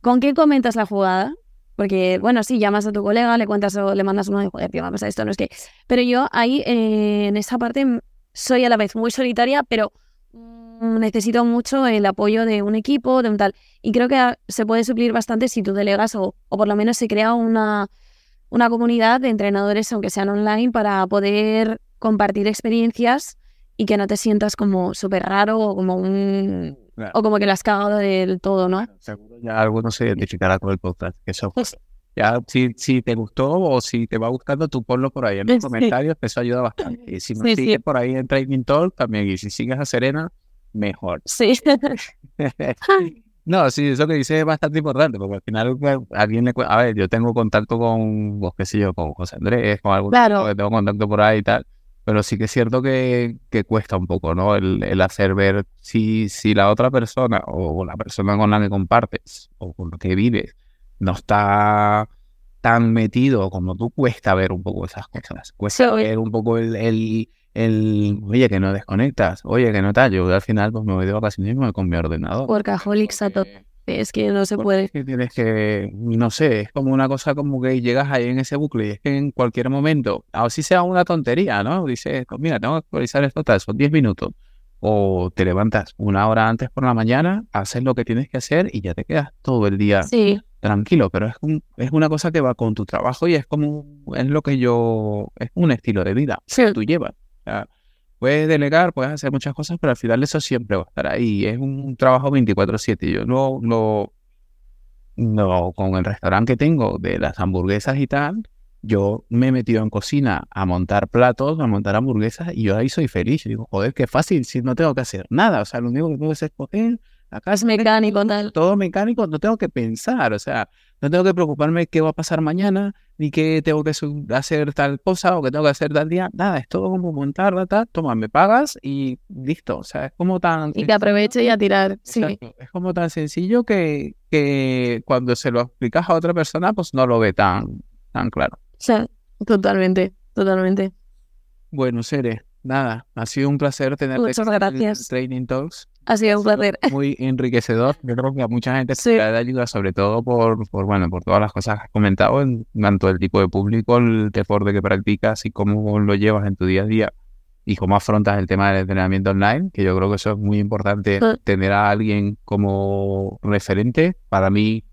[SPEAKER 2] ¿Con qué comentas la jugada? Porque, bueno, sí, llamas a tu colega, le cuentas o le mandas uno de joder, tío, vamos a esto, no es que. Pero yo ahí, eh, en esa parte, mm, soy a la vez muy solitaria, pero mm, necesito mucho el apoyo de un equipo, de un tal. Y creo que ah, se puede suplir bastante si tú delegas o, o por lo menos se crea una, una comunidad de entrenadores, aunque sean online, para poder compartir experiencias y que no te sientas como súper raro o como un o como que lo has cagado del todo, ¿no?
[SPEAKER 1] seguro ya algunos se identificará con el podcast. Eso, pues ya si, si te gustó o si te va gustando, tú ponlo por ahí en los comentarios, eso ayuda bastante. Y si nos sigues por ahí en Training Talk, también. Y si sigues a Serena, mejor.
[SPEAKER 2] Sí. *laughs*
[SPEAKER 1] no, sí, eso que dices es bastante importante, porque al final alguien le A ver, yo tengo contacto con, vos qué sé yo, con José Andrés, con algún claro. que tengo contacto por ahí y tal pero sí que es cierto que, que cuesta un poco, ¿no? El, el, hacer ver si, si la otra persona o la persona con la que compartes o con la que vives no está tan metido como tú, cuesta ver un poco esas cosas. Cuesta ver un poco el, el, el, oye, que no desconectas, oye, que no tal. Yo al final pues me voy de vacaciones con mi ordenador.
[SPEAKER 2] Workaholics a todo. Es que no se puede.
[SPEAKER 1] Que tienes que, no sé, es como una cosa como que llegas ahí en ese bucle y es que en cualquier momento, así sea una tontería, ¿no? Dices, mira, tengo que actualizar esto tal, son 10 minutos. O te levantas una hora antes por la mañana, haces lo que tienes que hacer y ya te quedas todo el día tranquilo. Pero es, un, es una cosa que va con tu trabajo y es como, es lo que yo, es un estilo de vida que tú llevas. O sea, Puedes delegar, puedes hacer muchas cosas, pero al final eso siempre va a estar ahí. Es un trabajo 24/7. Yo no, no, no, con el restaurante que tengo de las hamburguesas y tal, yo me he metido en cocina a montar platos, a montar hamburguesas y yo ahí soy feliz. Yo digo, joder, qué fácil, si no tengo que hacer nada. O sea, lo único que tengo que hacer es coger,
[SPEAKER 2] acá es mecánico, tal.
[SPEAKER 1] Todo mecánico, no tengo que pensar. O sea, no tengo que preocuparme qué va a pasar mañana, ni qué tengo que hacer tal cosa o qué tengo que hacer tal día. Nada, es todo como montar, data, toma, me pagas y listo. O sea, es como tan...
[SPEAKER 2] Y te aprovecho y a tirar. Sí.
[SPEAKER 1] Es como tan sencillo que, que cuando se lo explicas a otra persona, pues no lo ve tan, tan claro.
[SPEAKER 2] Sí, totalmente, totalmente.
[SPEAKER 1] Bueno, Sere, nada, ha sido un placer tenerte
[SPEAKER 2] Muchas gracias.
[SPEAKER 1] Training Talks.
[SPEAKER 2] Ha sido un placer.
[SPEAKER 1] Muy enriquecedor. Yo creo que a mucha gente se le da ayuda, sobre todo por, por, bueno, por todas las cosas que has comentado, en tanto el tipo de público, el deporte que practicas y cómo lo llevas en tu día a día y cómo afrontas el tema del entrenamiento online, que yo creo que eso es muy importante, tener a alguien como referente. Para mí,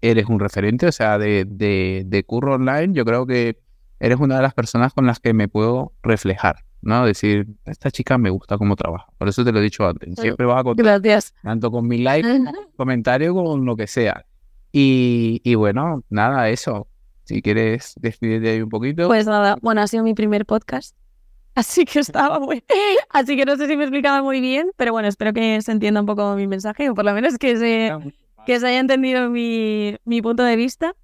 [SPEAKER 1] eres un referente, o sea, de, de, de curro online, yo creo que eres una de las personas con las que me puedo reflejar. ¿No? Decir, esta chica me gusta cómo trabaja. Por eso te lo he dicho antes. Siempre vas a contar.
[SPEAKER 2] Gracias.
[SPEAKER 1] Tanto con mi like, *laughs* comentario, con lo que sea. Y, y, bueno, nada, eso. Si quieres despedirte ahí un poquito.
[SPEAKER 2] Pues nada, bueno, ha sido mi primer podcast. *laughs* Así que estaba muy. Así que no sé si me explicaba muy bien, pero bueno, espero que se entienda un poco mi mensaje, o por lo menos que se, que se haya entendido mi, mi punto de vista.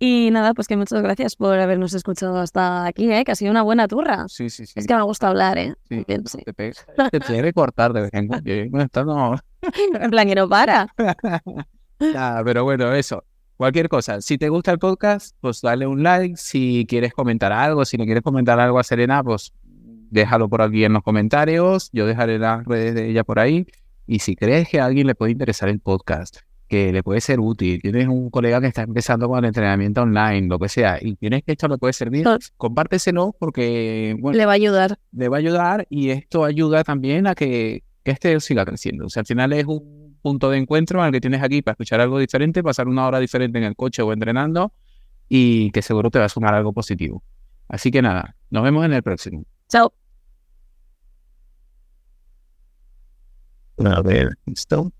[SPEAKER 2] Y nada, pues que muchas gracias por habernos escuchado hasta aquí, ¿eh? que ha sido una buena turra.
[SPEAKER 1] Sí, sí, sí.
[SPEAKER 2] Es que me gusta hablar, ¿eh?
[SPEAKER 1] Sí,
[SPEAKER 2] Bien, sí.
[SPEAKER 1] Te, pe- te que cortar de vez en cuando. No- *laughs*
[SPEAKER 2] En plan, que no para. *laughs*
[SPEAKER 1] Nada, pero bueno, eso. Cualquier cosa. Si te gusta el podcast, pues dale un like. Si quieres comentar algo, si le quieres comentar algo a Serena, pues déjalo por aquí en los comentarios. Yo dejaré las redes de ella por ahí. Y si crees que a alguien le puede interesar el podcast, que le puede ser útil, tienes un colega que está empezando con el entrenamiento online, lo que sea, y tienes que esto le puede servir, compárteselo porque, bueno,
[SPEAKER 2] Le va a ayudar.
[SPEAKER 1] le va a ayudar y esto ayuda también a que, que este siga creciendo. O sea, al final es un punto de encuentro al que tienes aquí para escuchar algo diferente, pasar una hora diferente en el coche o entrenando y que seguro te va a sumar algo positivo. Así que nada, nos vemos en el próximo.
[SPEAKER 2] Chao.
[SPEAKER 1] A ver, ¿listo?